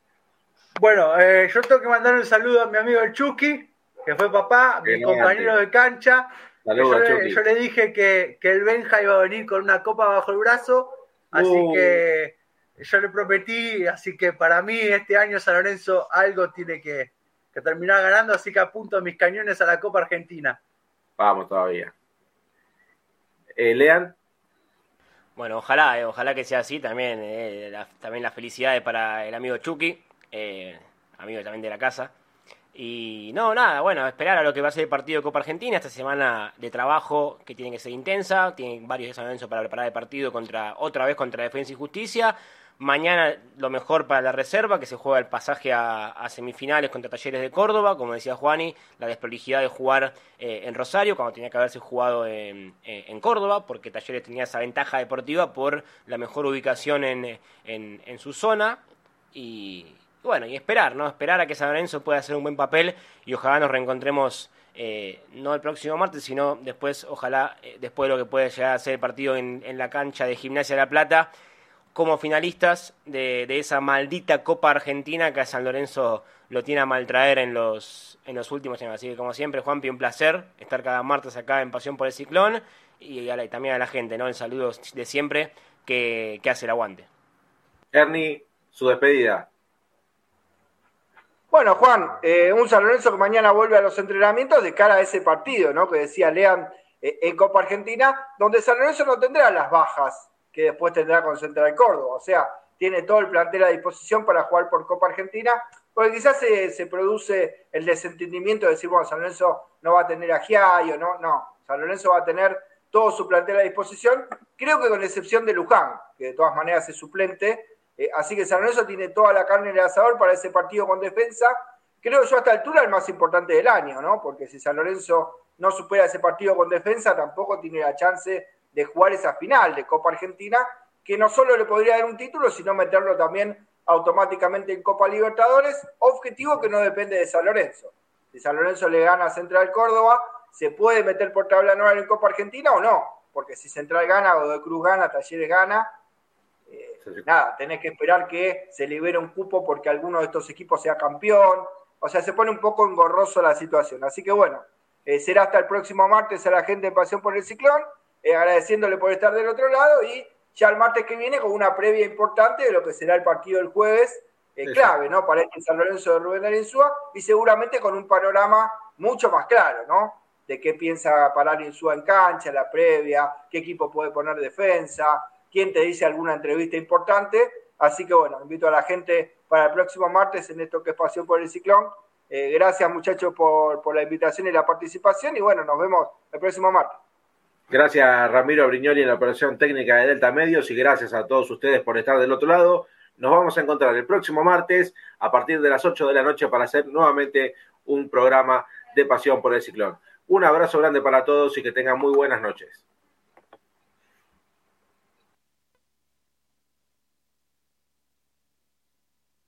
Bueno, yo tengo que mandar un saludo a mi amigo el Chucky, que fue papá, mi compañero de cancha, yo, le, dije que, el Benja iba a venir con una copa bajo el brazo, así uh. que yo le prometí, así que para mí este año San Lorenzo algo tiene que, terminar ganando, así que apunto mis cañones a la Copa Argentina. Vamos todavía. Eh, Lean. Bueno, ojalá, eh, ojalá que sea así también. Eh, también las felicidades para el amigo Chucky, amigo también de la casa. Y no, nada, bueno, esperar a lo que va a ser el partido de Copa Argentina, esta semana de trabajo que tiene que ser intensa, tienen varios desafíos para preparar el partido contra otra vez contra Defensa y Justicia. Mañana lo mejor para la reserva, que se juega el pasaje a, semifinales contra Talleres de Córdoba, como decía Juani, la desprolijidad de jugar eh, en Rosario, cuando tenía que haberse jugado en, en, Córdoba, porque Talleres tenía esa ventaja deportiva por la mejor ubicación en, en su zona. Y, bueno, y esperar, ¿no? Esperar a que San Lorenzo pueda hacer un buen papel y ojalá nos reencontremos eh, no el próximo martes, sino después, ojalá, eh, después de lo que puede llegar a ser el partido en, la cancha de Gimnasia de la Plata, como finalistas de, esa maldita Copa Argentina que a San Lorenzo lo tiene a maltraer en los, en los últimos años. Así que, como siempre, Juanpi, un placer estar cada martes acá en Pasión por el Ciclón y, también a la gente, ¿no? El saludo de siempre que, que hace el aguante. Ernie, su despedida. Bueno, Juan, eh, un San Lorenzo que mañana vuelve a los entrenamientos de cara a ese partido, ¿no? Que decía Lean eh, en Copa Argentina, donde San Lorenzo no tendrá las bajas que después tendrá con Central Córdoba. O sea, tiene todo el plantel a disposición para jugar por Copa Argentina, porque quizás se, produce el desentendimiento de decir, bueno, San Lorenzo no va a tener a Giaio, no, no. San Lorenzo va a tener todo su plantel a disposición, creo que con excepción de Luján, que de todas maneras es suplente, eh, así que San Lorenzo tiene toda la carne en el asador para ese partido con defensa. Creo yo a esta altura el más importante del año, ¿no? Porque si San Lorenzo no supera ese partido con defensa, tampoco tiene la chance de jugar esa final de Copa Argentina, que no solo le podría dar un título, sino meterlo también automáticamente en Copa Libertadores, objetivo que no depende de San Lorenzo. Si San Lorenzo le gana a Central Córdoba, ¿se puede meter por tabla anual en Copa Argentina o no? Porque si Central gana, de Cruz gana, Talleres gana, nada, tenés que esperar que se libere un cupo porque alguno de estos equipos sea campeón. O sea, se pone un poco engorroso la situación. Así que bueno, eh, será hasta el próximo martes a la gente de Pasión por el Ciclón, eh, agradeciéndole por estar del otro lado y ya el martes que viene con una previa importante de lo que será el partido del jueves, eh, clave, ¿no? Para este San Lorenzo de Rubén Arinsúa y seguramente con un panorama mucho más claro, ¿no? De qué piensa parar Insúa en cancha, la previa, qué equipo puede poner defensa, quién te dice alguna entrevista importante. Así que bueno, invito a la gente para el próximo martes en esto que es Pasión por el Ciclón. Eh, gracias muchachos por, la invitación y la participación y bueno, nos vemos el próximo martes. Gracias Ramiro Brignoli en la operación técnica de Delta Medios y gracias a todos ustedes por estar del otro lado. Nos vamos a encontrar el próximo martes a partir de las 8 de la noche para hacer nuevamente un programa de Pasión por el Ciclón. Un abrazo grande para todos y que tengan muy buenas noches.